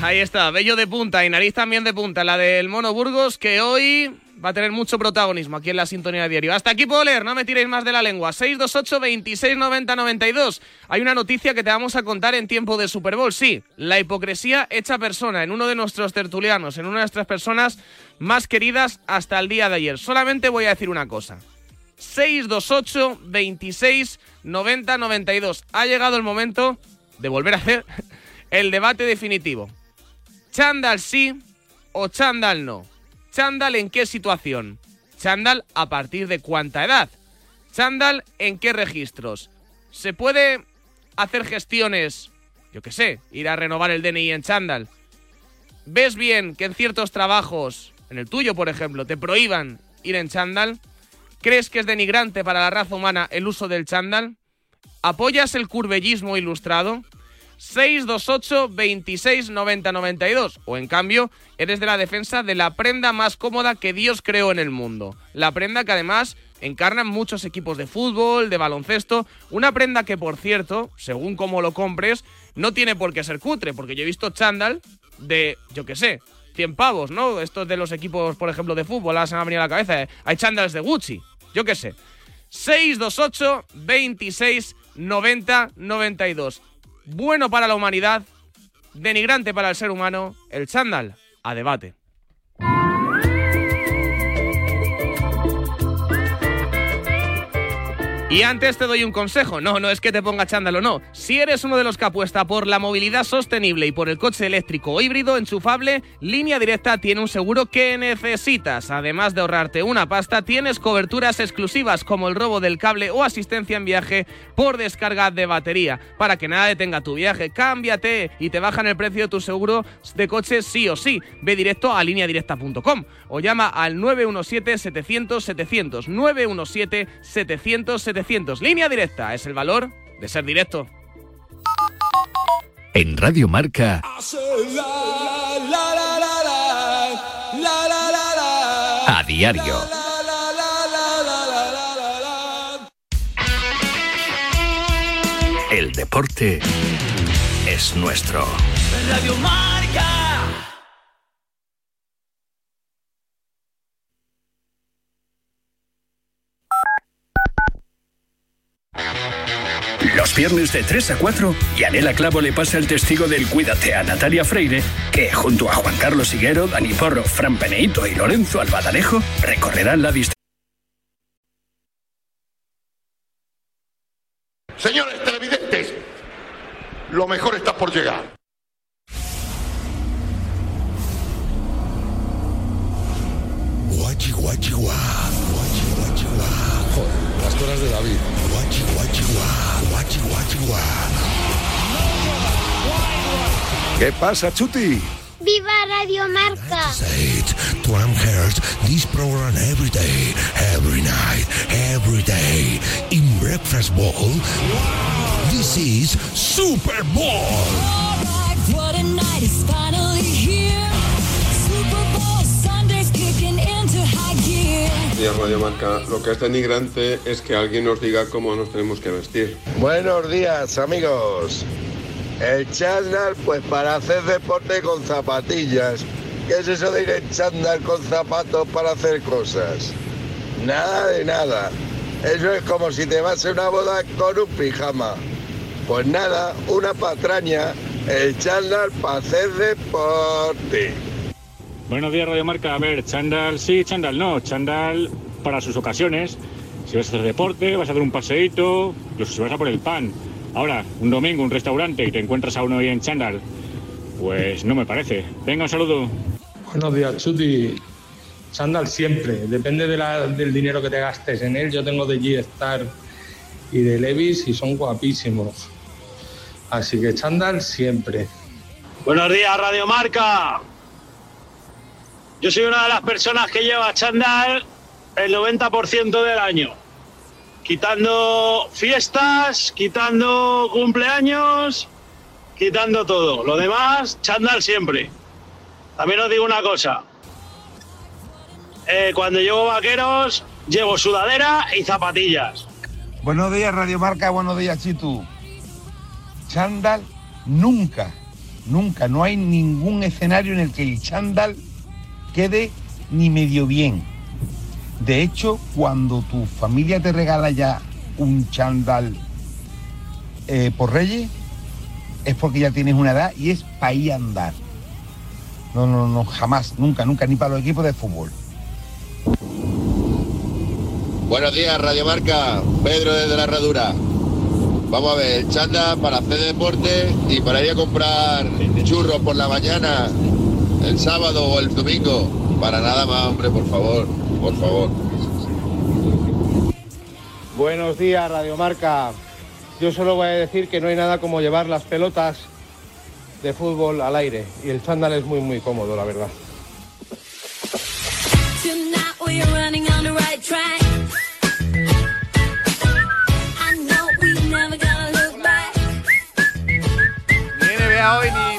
Ahí está, bello de punta y nariz también de punta, la del Mono Burgos, que hoy va a tener mucho protagonismo aquí en la sintonía diario. Hasta aquí puedo leer, no me tiréis más de la lengua. 628 26 90 92. Hay una noticia que te vamos a contar en tiempo de Super Bowl. Sí, la hipocresía hecha persona en uno de nuestros tertulianos, en una de nuestras personas más queridas hasta el día de ayer. Solamente voy a decir una cosa. 628 26 90 92. Ha llegado el momento de volver a hacer el debate definitivo. Chandal sí o Chandal no. Chandal en qué situación. Chandal a partir de cuánta edad. Chandal en qué registros. Se puede hacer gestiones, yo qué sé, ir a renovar el DNI en Chandal. ¿Ves bien que en ciertos trabajos, en el tuyo por ejemplo, te prohíban ir en Chandal? ¿Crees que es denigrante para la raza humana el uso del chándal? ¿Apoyas el curvellismo ilustrado? 628 26 90 92 o en cambio eres de la defensa de la prenda más cómoda que Dios creó en el mundo. La prenda que además encarnan muchos equipos de fútbol, de baloncesto, una prenda que por cierto, según cómo lo compres, no tiene por qué ser cutre, porque yo he visto chándal de, yo qué sé, 100 pavos, ¿no? Estos de los equipos, por ejemplo, de fútbol, ahora se me ha venido a la cabeza. ¿eh? Hay chándals de Gucci, yo qué sé. 628 26 90 92. Bueno para la humanidad, denigrante para el ser humano, el chándal a debate. Y antes te doy un consejo, no, no es que te ponga chándal o no. Si eres uno de los que apuesta por la movilidad sostenible y por el coche eléctrico o híbrido enchufable, Línea Directa tiene un seguro que necesitas. Además de ahorrarte una pasta, tienes coberturas exclusivas como el robo del cable o asistencia en viaje por descarga de batería. Para que nada detenga tu viaje, cámbiate y te bajan el precio de tu seguro de coche sí o sí. Ve directo a lineadirecta.com o llama al 917 700 700 917 700 700 Línea directa es el valor de ser directo. En Radio Marca, a diario. El deporte es nuestro. Radio Marca. Los viernes de 3 a 4, Yanela Clavo le pasa el testigo del Cuídate a Natalia Freire, que junto a Juan Carlos Higuero, Dani Porro, Fran Peneito y Lorenzo Albadanejo recorrerán la distancia. Señores televidentes, lo mejor está por llegar. Guachi, guachi, guá. Las cosas de David. Guachi, guachi, guá. Guachi, guachi, guá. ¿Qué pasa, Chuti? ¡Viva Radio Marca! I'm heard this program every day, every night, every day. In Breakfast Bowl, this is Super Bowl. What a night is finally here. Radio Marca, lo que es denigrante es que alguien nos diga cómo nos tenemos que vestir. Buenos días, amigos. El chándal, pues para hacer deporte con zapatillas. ¿Qué es eso de ir en chándal con zapatos para hacer cosas? Nada de nada. Eso es como si te vas a una boda con un pijama. Pues nada, una patraña. El chándal para hacer deporte. Buenos días, Radio Marca. A ver, chándal sí, chándal no. Chándal para sus ocasiones. Si vas a hacer deporte, vas a hacer un paseíto, incluso si vas a por el pan. Ahora, un domingo, un restaurante y te encuentras a uno ahí en chándal, pues no me parece. Venga, un saludo. Buenos días, Chuti. Chándal siempre, depende de la- del dinero que te gastes en él. Yo tengo de G-Star y de Levis y son guapísimos. Así que chándal siempre. Buenos días, Radio Marca. Yo soy una de las personas que lleva chándal el 90% del año. Quitando fiestas, quitando cumpleaños, quitando todo. Lo demás, chándal siempre. También os digo una cosa. Eh, cuando llevo vaqueros, llevo sudadera y zapatillas. Buenos días, Radio Marca. Buenos días, Chitu. Chándal, nunca, nunca, no hay ningún escenario en el que el chándal quede ni medio bien. De hecho, cuando tu familia te regala ya un chándal eh, por Reyes, es porque ya tienes una edad y es para ir a andar. No, no, no, jamás, nunca, nunca, ni para los equipos de fútbol. Buenos días, Radio Marca. Pedro desde la Herradura. Vamos a ver, el chanda para hacer deporte y para ir a comprar churros por la mañana, el sábado o el domingo. Para nada más, hombre, por favor, por favor. Buenos días, Radio Marca. Yo solo voy a decir que no hay nada como llevar las pelotas de fútbol al aire y el chándal es muy muy cómodo, la verdad. Ni NBA hoy ni-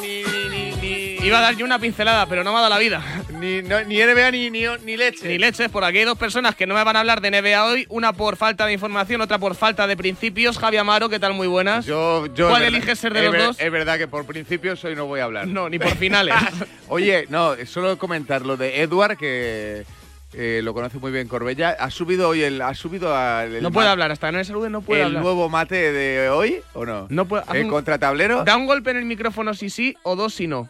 Iba a dar yo una pincelada, pero no me ha dado la vida. Ni, no- ni NBA ni, ni, ni leche. Ni leches, por aquí hay dos personas que no me van a hablar de NBA hoy, una por falta de información, otra por falta de principios. Javi Amaro, ¿qué tal? Muy buenas. Yo, yo ¿Cuál es eliges ser de es los ver- dos? Es verdad que por principios hoy no voy a hablar. No, ni por finales. Oye, no, solo comentar lo de Edward, que eh, lo conoce muy bien Corbella. Ha subido hoy el. Ha subido al- el no puede hablar, hasta que no le salude no puede el hablar. nuevo mate de hoy, ¿o no? No puede. ¿El un- contratablero? Da un golpe en el micrófono si sí o dos si no.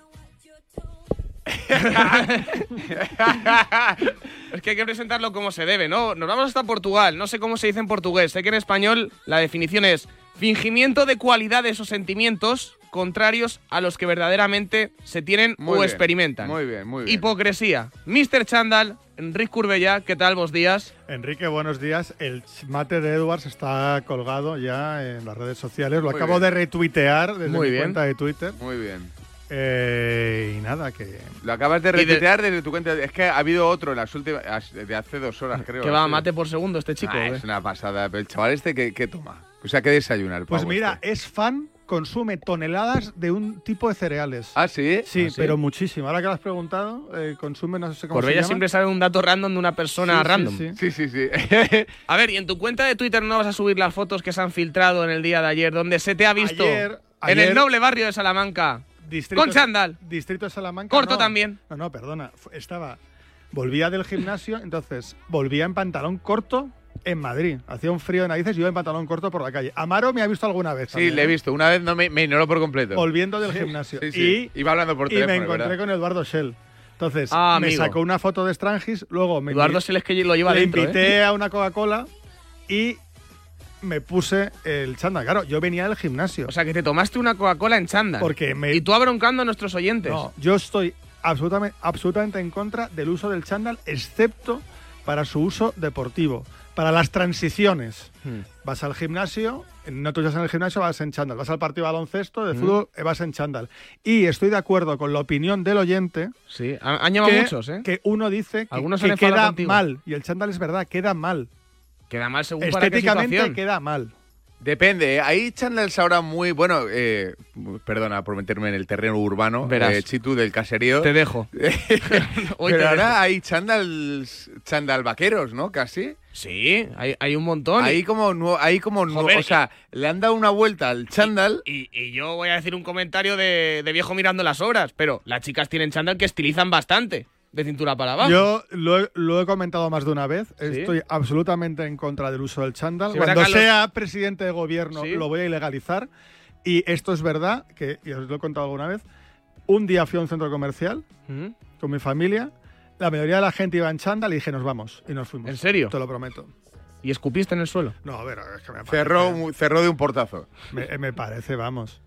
es que hay que presentarlo como se debe, ¿no? Nos vamos hasta Portugal. No sé cómo se dice en portugués. Sé que en español la definición es fingimiento de cualidades o sentimientos contrarios a los que verdaderamente se tienen Muy o bien, experimentan. Muy bien, muy bien. Hipocresía. Mr. Chandal, Enrique Curbella, ¿qué tal? Vos días. Enrique, buenos días. El mate de Edwards está colgado ya en las redes sociales. Lo Muy acabo bien. de retuitear desde Muy mi bien. cuenta de Twitter. Muy bien. Eh, y nada, que. Lo acabas de retuitear desde tu cuenta. Es que ha habido otro en las últimas. de hace dos horas, creo. Que va a mate por segundo este chico. Ah, ¿eh? es una pasada. Pero el chaval este, ¿qué, qué toma? O sea, ¿qué desayuna el Pues mira, este? es fan, consume toneladas de un tipo de cereales. ¿Ah, sí? Sí, ¿Ah, sí? pero muchísimo. Ahora que lo has preguntado, eh, consume, no sé cómo Corbella se llama. siempre sabe un dato random de una persona Sí, sí, random. sí. Sí, sí, sí. A ver, y en tu cuenta de Twitter no vas a subir las fotos que se han filtrado en el día de ayer, donde se te ha visto Ayer- en ayer- el noble barrio de Salamanca. Distrito- Con chándal. Distrito de Salamanca. Corto no. también. No, no, perdona. Estaba. Volvía del gimnasio, entonces volvía en pantalón corto en Madrid. Hacía un frío de narices y yo en pantalón corto por la calle. Amaro me ha visto alguna vez. Sí, también, le he ¿eh? visto. Una vez no me, me ignoró por completo. Volviendo del gimnasio. Sí, sí. Y, Iba hablando por y me teléfono, encontré ¿verdad? con Eduardo Shell. Entonces, Ah, me sacó una foto de Strangis, luego me Eduardo Shell es que lo lleva le dentro, ¿eh? invité a una Coca-Cola y me puse el chándal. Claro, yo venía del gimnasio. O sea, que te tomaste una Coca-Cola en chándal. Porque me- Y tú abroncando a nuestros oyentes. No, yo estoy absolutamente, absolutamente en contra del uso del chándal, excepto para su uso deportivo, para las transiciones. Hmm. Vas al gimnasio, no tú estás en el gimnasio, vas en chándal. Vas al partido de baloncesto, de Mm. fútbol, eh, vas en chándal. Y estoy de acuerdo con la opinión del oyente. Sí, han, han llamado que, muchos, ¿eh? que uno dice que, Algunos que queda mal. Y el chándal es verdad, queda mal. Queda mal según para qué Estéticamente queda mal. Depende, ¿eh? hay chándals ahora muy. Bueno, eh, perdona por meterme en el terreno urbano. Verás. eh, Chitu del caserío. Te dejo. Hoy Pero te ahora dejo. hay chándals, chándal vaqueros, ¿no? Casi. Sí, hay, hay un montón. Hay como, nuevo- hay como Joder, o sea, le han dado una vuelta al chándal. Y, y yo voy a decir un comentario de, de viejo mirando las obras, pero las chicas tienen chándal que estilizan bastante, de cintura para abajo. Yo lo he, lo he comentado más de una vez. Estoy absolutamente en contra del uso del chándal. Sí, ¿verdad, Cuando sea presidente de gobierno Sí. lo voy a ilegalizar. Y esto es verdad, que y os lo he contado alguna vez. Un día fui a un centro comercial Ujú. con mi familia. La mayoría de la gente iba en chándal y dije, nos vamos. Y nos fuimos. ¿En serio? Te lo prometo. ¿Y escupiste en el suelo? No, a ver, es que me parece, Cerró, cerró de un portazo. me, me parece, vamos.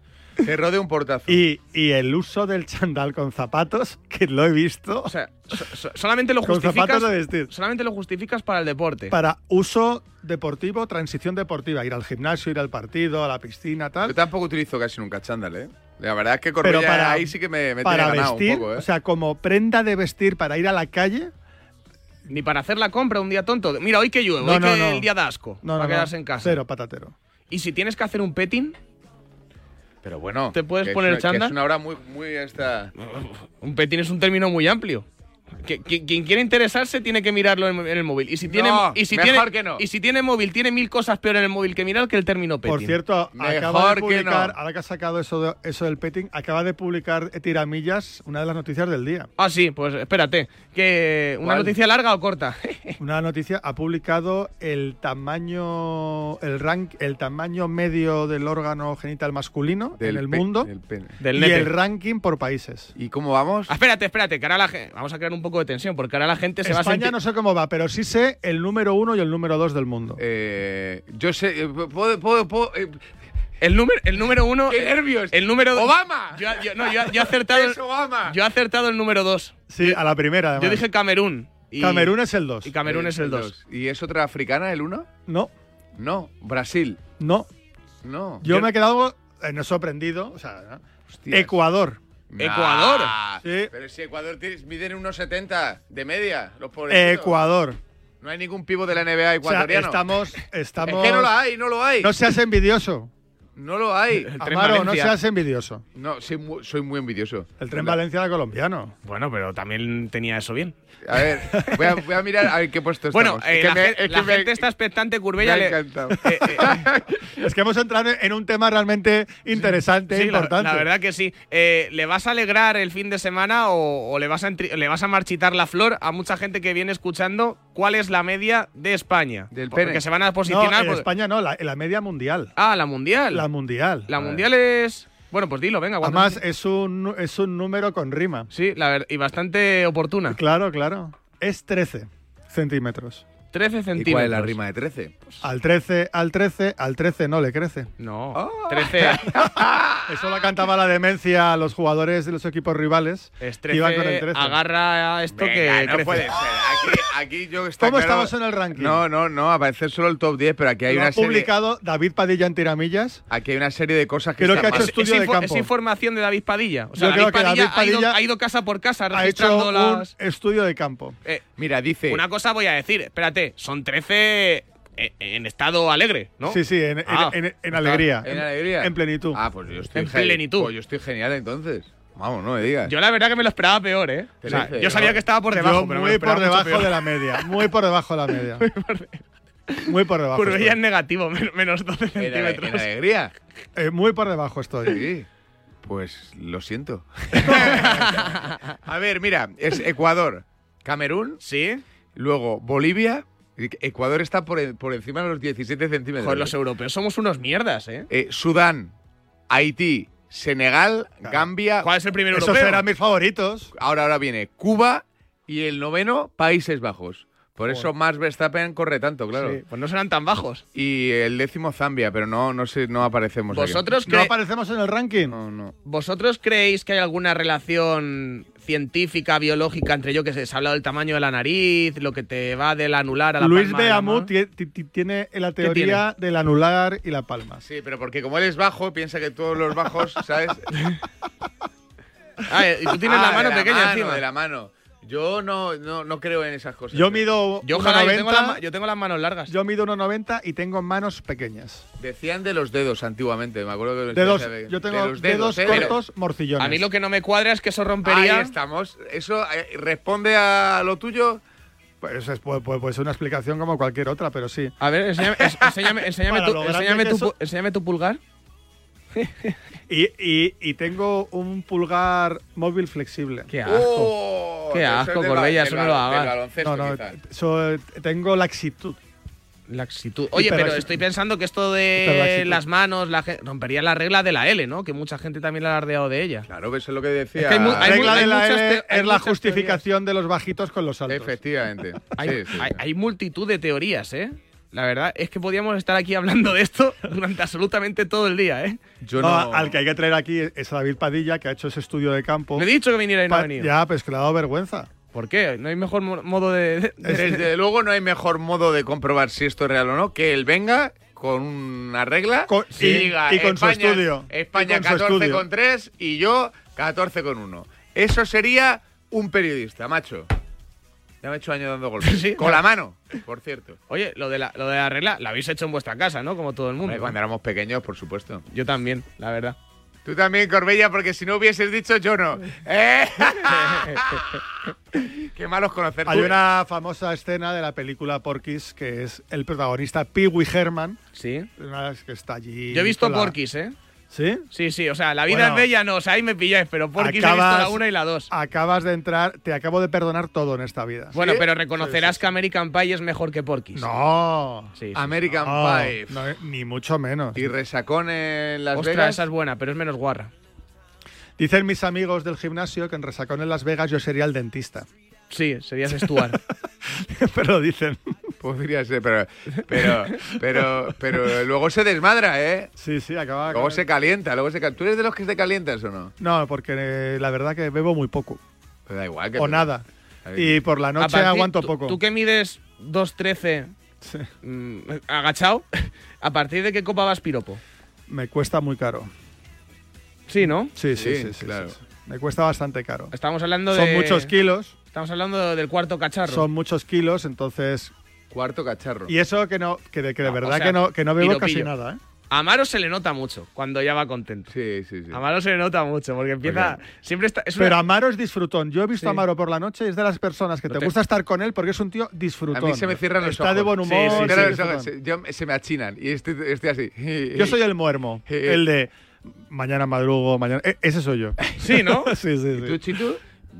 Cerró de un portazo. Y, y el uso del chándal con zapatos, que lo he visto. O sea, so- so- solamente lo Con justificas. zapatos de vestir. Solamente lo justificas para el deporte. para uso deportivo, transición deportiva, ir al gimnasio, ir al partido, a la piscina, tal. Yo tampoco utilizo casi nunca chándal, ¿eh? La verdad es que Pero para, ahí sí que me, me para tiene vestir, un poco, ¿eh? o sea, como prenda de vestir para ir a la calle, Ni para hacer la compra un día tonto. Mira, hoy que llueve, No, hoy no, que no. el día da asco. no, para quedarse en casa. cero patatero. Y si tienes que hacer un petting, Pero bueno. ¿Te puedes que es poner una- que? Es una hora muy, muy esta. un petting es un término muy amplio. Que- que- quien quiere interesarse tiene que mirarlo en, en el móvil. Y si tiene, No, y si mejor tiene, que no. Y si tiene móvil, tiene mil cosas peor en el móvil que mirar que el término petting. Por cierto, acaba Mejor de que publicar, no. ahora que ha sacado eso, de- eso del petting, acaba de publicar Tiramillas, una de las noticias del día. Ah, sí, pues espérate. Que ¿Una ¿Cuál? noticia larga o corta? Una noticia ha publicado el tamaño el rank el tamaño medio del órgano genital masculino Del en el mundo del pene. Del y nepe. el ranking por países. ¿Y cómo vamos? Ah, espérate, espérate, que ahora la. Vamos a crear un poco de tensión, porque ahora la gente se va a España no sé cómo va, pero sí sé el número uno y el número dos del mundo. Eh, yo sé, eh, puedo, puedo, puedo, eh, El número, el número uno. ¡Qué nervios! El número dos. ¡Obama! Yo, yo- no, yo, yo he acertado. el- ¡Es Obama! Yo he acertado el número dos. sí, a la primera. Yo dije Camerún. y- Camerún es el 2. Y Camerún es el 2. ¿Y es otra africana el uno? No, No, Brasil. no. No. Yo, me he quedado eh, no sorprendido. O sea. Ecuador. Ecuador. Sí. Pero si Ecuador miden unos 70 de media, los pobrecitos. Ecuador. No hay ningún pivo de la NBA O sea, ecuatoriano. estamos, es estamos. que no lo hay, no lo hay. No seas envidioso. No lo hay. tren Amaro, no Valencia. seas envidioso. No, soy muy, soy muy envidioso. El tren Valencia era colombiano. Bueno, pero también tenía eso bien. A ver, voy a, voy a mirar a ver qué puesto Bueno, estamos. eh, Es que la, me- gen- es que la me- gente está expectante, me Curbella. ha le- encantado. eh, eh, Es que hemos entrado en un tema realmente interesante e sí, la, importante. la verdad que sí. Eh, ¿Le vas a alegrar el fin de semana o, o le, vas a entri- le vas a marchitar la flor a mucha gente que viene escuchando cuál es la media de España? Del Porque pene. se van a no, posicionar. en porque- España no, la, en la media mundial. Ah, la mundial. La mundial. La mundial es. Bueno, pues dilo, venga. ¿cuántos- Además, es un, es un número con rima. Sí, la ver- y bastante oportuna. Claro, claro. Es 13 centímetros. 13 ¿Y centímetros. cuál es la rima de 13? Al 13, al 13, al 13 no le crece. No. Ah. 13. Eso la cantaba la demencia a los jugadores de los equipos rivales. es que iban con el 13. 13. Agarra esto Venga, que no crece. puede ser. Aquí, aquí yo está ¿Cómo claro- estamos en el ranking? No, no, no, aparece solo el top 10, pero aquí hay Lo una ha serie, publicado David Padilla en Tiramillas. aquí hay una serie de cosas que Creo que ha hecho estudio es, de campo. es información de David Padilla. O sea, Yo creo David, que Padilla, David ha, ido, Padilla ha ido casa por casa Ha hecho registrando las. un estudio de campo. Eh, Mira, dice una cosa voy a decir, espérate, son 13 en, en estado alegre, ¿no? Sí, sí, en, Ah, en- en alegría. ¿En alegría? En plenitud. Ah, pues yo estoy En plenitud. Pues yo estoy genial entonces. Vamos, no me digas. Yo la verdad que me lo esperaba peor, ¿eh? O sea, 13, yo sabía que estaba por debajo, Yo pero me lo muy por debajo de la media. Muy por debajo de la media. muy por debajo. Curbilla estoy. en negativo, men- menos 12 En, ale- centímetros. en alegría. Eh, muy por debajo estoy. Sí. Pues lo siento. A ver, mira, es Ecuador, Camerún, ¿Sí? Luego Bolivia. Ecuador está por, en- por encima de los 17 centímetros. Joder, los europeos somos unos mierdas, ¿eh? Eh, Sudán, Haití, Senegal, Gambia. ¿Cuál es el primer Esos europeo? eran mis favoritos. Ahora, ahora viene Cuba y el noveno, Países Bajos. Por eso Max Verstappen corre tanto, claro. Sí, pues no serán tan bajos. Y el décimo Zambia, pero no, no sé, no aparecemos aquí. ¿Vosotros, No aparecemos en el ranking. No, no. ¿Vosotros creéis que hay alguna relación científica, biológica entre yo que sé, se ha hablado del tamaño de la nariz, lo que te va del anular a la Luis palma de mano? tie- ti- ti- tiene la teoría del anular y la palma. Sí, pero porque como él es bajo, piensa que todos los bajos, ¿sabes? Ah, y tú tienes Ah, la mano de pequeña mano, encima. De la mano. Yo no, no, no creo en esas cosas. Yo mido Yo, ojalá, yo, 1,90, tengo las yo tengo las manos largas. yo mido 1,90 y tengo manos pequeñas. Decían de los dedos antiguamente, me acuerdo que Dedos, decía- yo de tengo los dedos, ¿eh? cortos, morcillones. a mí lo que no me cuadra es que eso Ahí rompería. estamos. ¿Eso eh, responde a lo tuyo? Pues es, puede, puede- ser una explicación como cualquier otra, pero sí. A ver, enséñame, enséñame, enséñame tu, enséñame tu enséñame tu pulgar. Y, y- y tengo un pulgar móvil flexible. Qué asco. Oh, Qué es asco, Corbella, eso no lo hagas. No, no, so- tengo laxitud. Laxitud. Oye, pero estoy pensando que esto de las manos la rompería la regla de la L, ¿no? Que mucha gente también la ha alardeado de ella. Claro, eso es lo que decía. Es que hay mu- La regla de la L es la justificación de los bajitos con los altos. Efectivamente. Hay, Sí, sí, hay- sí. hay multitud de teorías, ¿eh? La verdad es que podíamos estar aquí hablando de esto durante absolutamente todo el día, ¿eh? Yo No, no. Al que hay que traer aquí es a David Padilla, que ha hecho ese estudio de campo. Le he dicho que viniera y no ha venido. Ya, pues que le ha dado vergüenza. ¿Por qué? ¿No hay mejor mo- modo de...? de- Desde luego no hay mejor modo de comprobar si esto es real o no que él venga con una regla Con- y, y- diga y con su España, estudio. España Y con su 14 estudio. con 3 y yo 14 con 1. Eso sería un periodista, macho. Ya me he hecho años dando golpes. Sí. Con la mano, por cierto. Oye, lo de, la, lo de la regla la habéis hecho en vuestra casa, ¿no? Como todo el mundo. Hombre, Cuando éramos pequeños, por supuesto. Yo también, la verdad. Tú también, Corbella, porque si no hubieses dicho yo no. ¿Eh? Qué malos conocer. Hay una famosa escena de la película Porky's que es el protagonista Pee Wee Herman. Sí. Una vez que está allí. Yo he visto la- Porky's, ¿eh? ¿Sí? Sí, sí, o sea, la vida Bueno. es bella, no, o sea, ahí me pilláis, pero Porky's he visto Acabas- la 1 y la 2. Acabas de entrar, te acabo de perdonar todo en esta vida. Bueno, pero reconocerás que American Pie es mejor que Porky's. No. Sí, sí. American No, Pie. no, eh, ni mucho menos. Y resacón en Las Ostras, Vegas. esa es buena, pero es menos guarra. Dicen mis amigos del gimnasio que en Resacón en Las Vegas yo sería el dentista. Sí, serías Stuart. pero dicen. Podría ser, pero, pero, pero, pero luego se desmadra, ¿eh? Sí, sí, acaba. Luego se calienta, luego se cal- ¿Tú eres de los que te calientas o no? No, porque eh, la verdad que bebo muy poco. Te da igual. Que O te- nada. Y por la noche partir- aguanto poco. Tú que mides 2.13 mm, agachado, ¿a partir de qué copa vas piropo? Me cuesta muy caro. Sí, ¿no? Sí, sí, Sí, sí, sí, claro. sí, sí. Me cuesta bastante caro. Estamos hablando Son de... muchos kilos. Estamos hablando del cuarto cacharro. Son muchos kilos, entonces. Cuarto cacharro. Y eso que no, que de, que de No, o verdad sea, que no, que no bebo casi nada, ¿eh? A Amaro se le nota mucho cuando ya va contento. Sí, sí, sí. A Amaro se le nota mucho porque empieza. Siempre está. es una- Pero Amaro es disfrutón. Yo he visto Sí. a Amaro por la noche y es de las personas que No te te- gusta estar con él porque es un tío disfrutón. A mí se me cierran los Está ojos. de buen humor. sí, sí, los ojos. Se- yo- se me achinan y estoy, estoy así. Yo soy el muermo. El de mañana madrugo, mañana. e- Ese soy yo. Sí, ¿no? sí, sí, sí. ¿Tú, Chitu?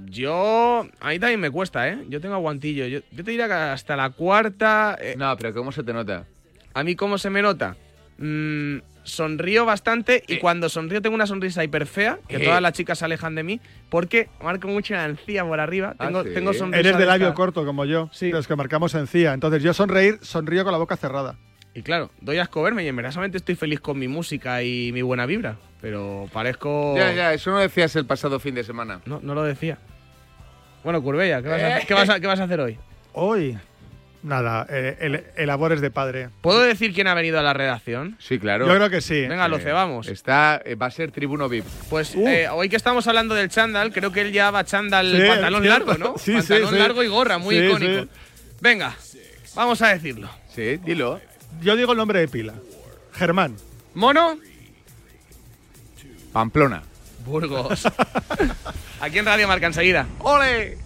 Yo. A mí también me cuesta, ¿eh? Yo tengo aguantillo. Yo, yo te diría que hasta la cuarta. eh, No, pero ¿cómo se te nota? ¿A mí cómo se me nota? Mm, sonrío bastante y cuando sonrío tengo una sonrisa hiper fea, que Eh. todas las chicas se alejan de mí, porque marco mucho la encía por arriba. Ah, Tengo, ¿sí? tengo sonrisa Eres de labio corto como yo. Sí. Los que marcamos encía. Entonces yo sonreír, sonrío con la boca cerrada. Y claro, doy asco verme y en verdad solamente estoy feliz con mi música y mi buena vibra. Pero parezco. Ya, ya, eso no decías el pasado fin de semana. No, no lo decía. Bueno, Curbella, ¿qué vas, a, Eh. qué vas a- qué vas a hacer hoy? Hoy, nada, eh, el, el labores de padre. ¿Puedo decir quién ha venido a la redacción? Sí, claro. Yo creo que sí. Venga, lo cebamos. Está, eh, va a ser tribuno VIP. Pues Uh. eh, hoy que estamos hablando del chándal, creo que él ya va chándal Sí, pantalón largo, ¿no? Sí, sí, pantalón sí. largo y gorra, muy Sí, icónico. sí. Venga, vamos a decirlo. Sí, dilo. Yo digo el nombre de pila. Germán. Mono, Pamplona. Burgos. Aquí en Radio Marca enseguida. ¡Ole!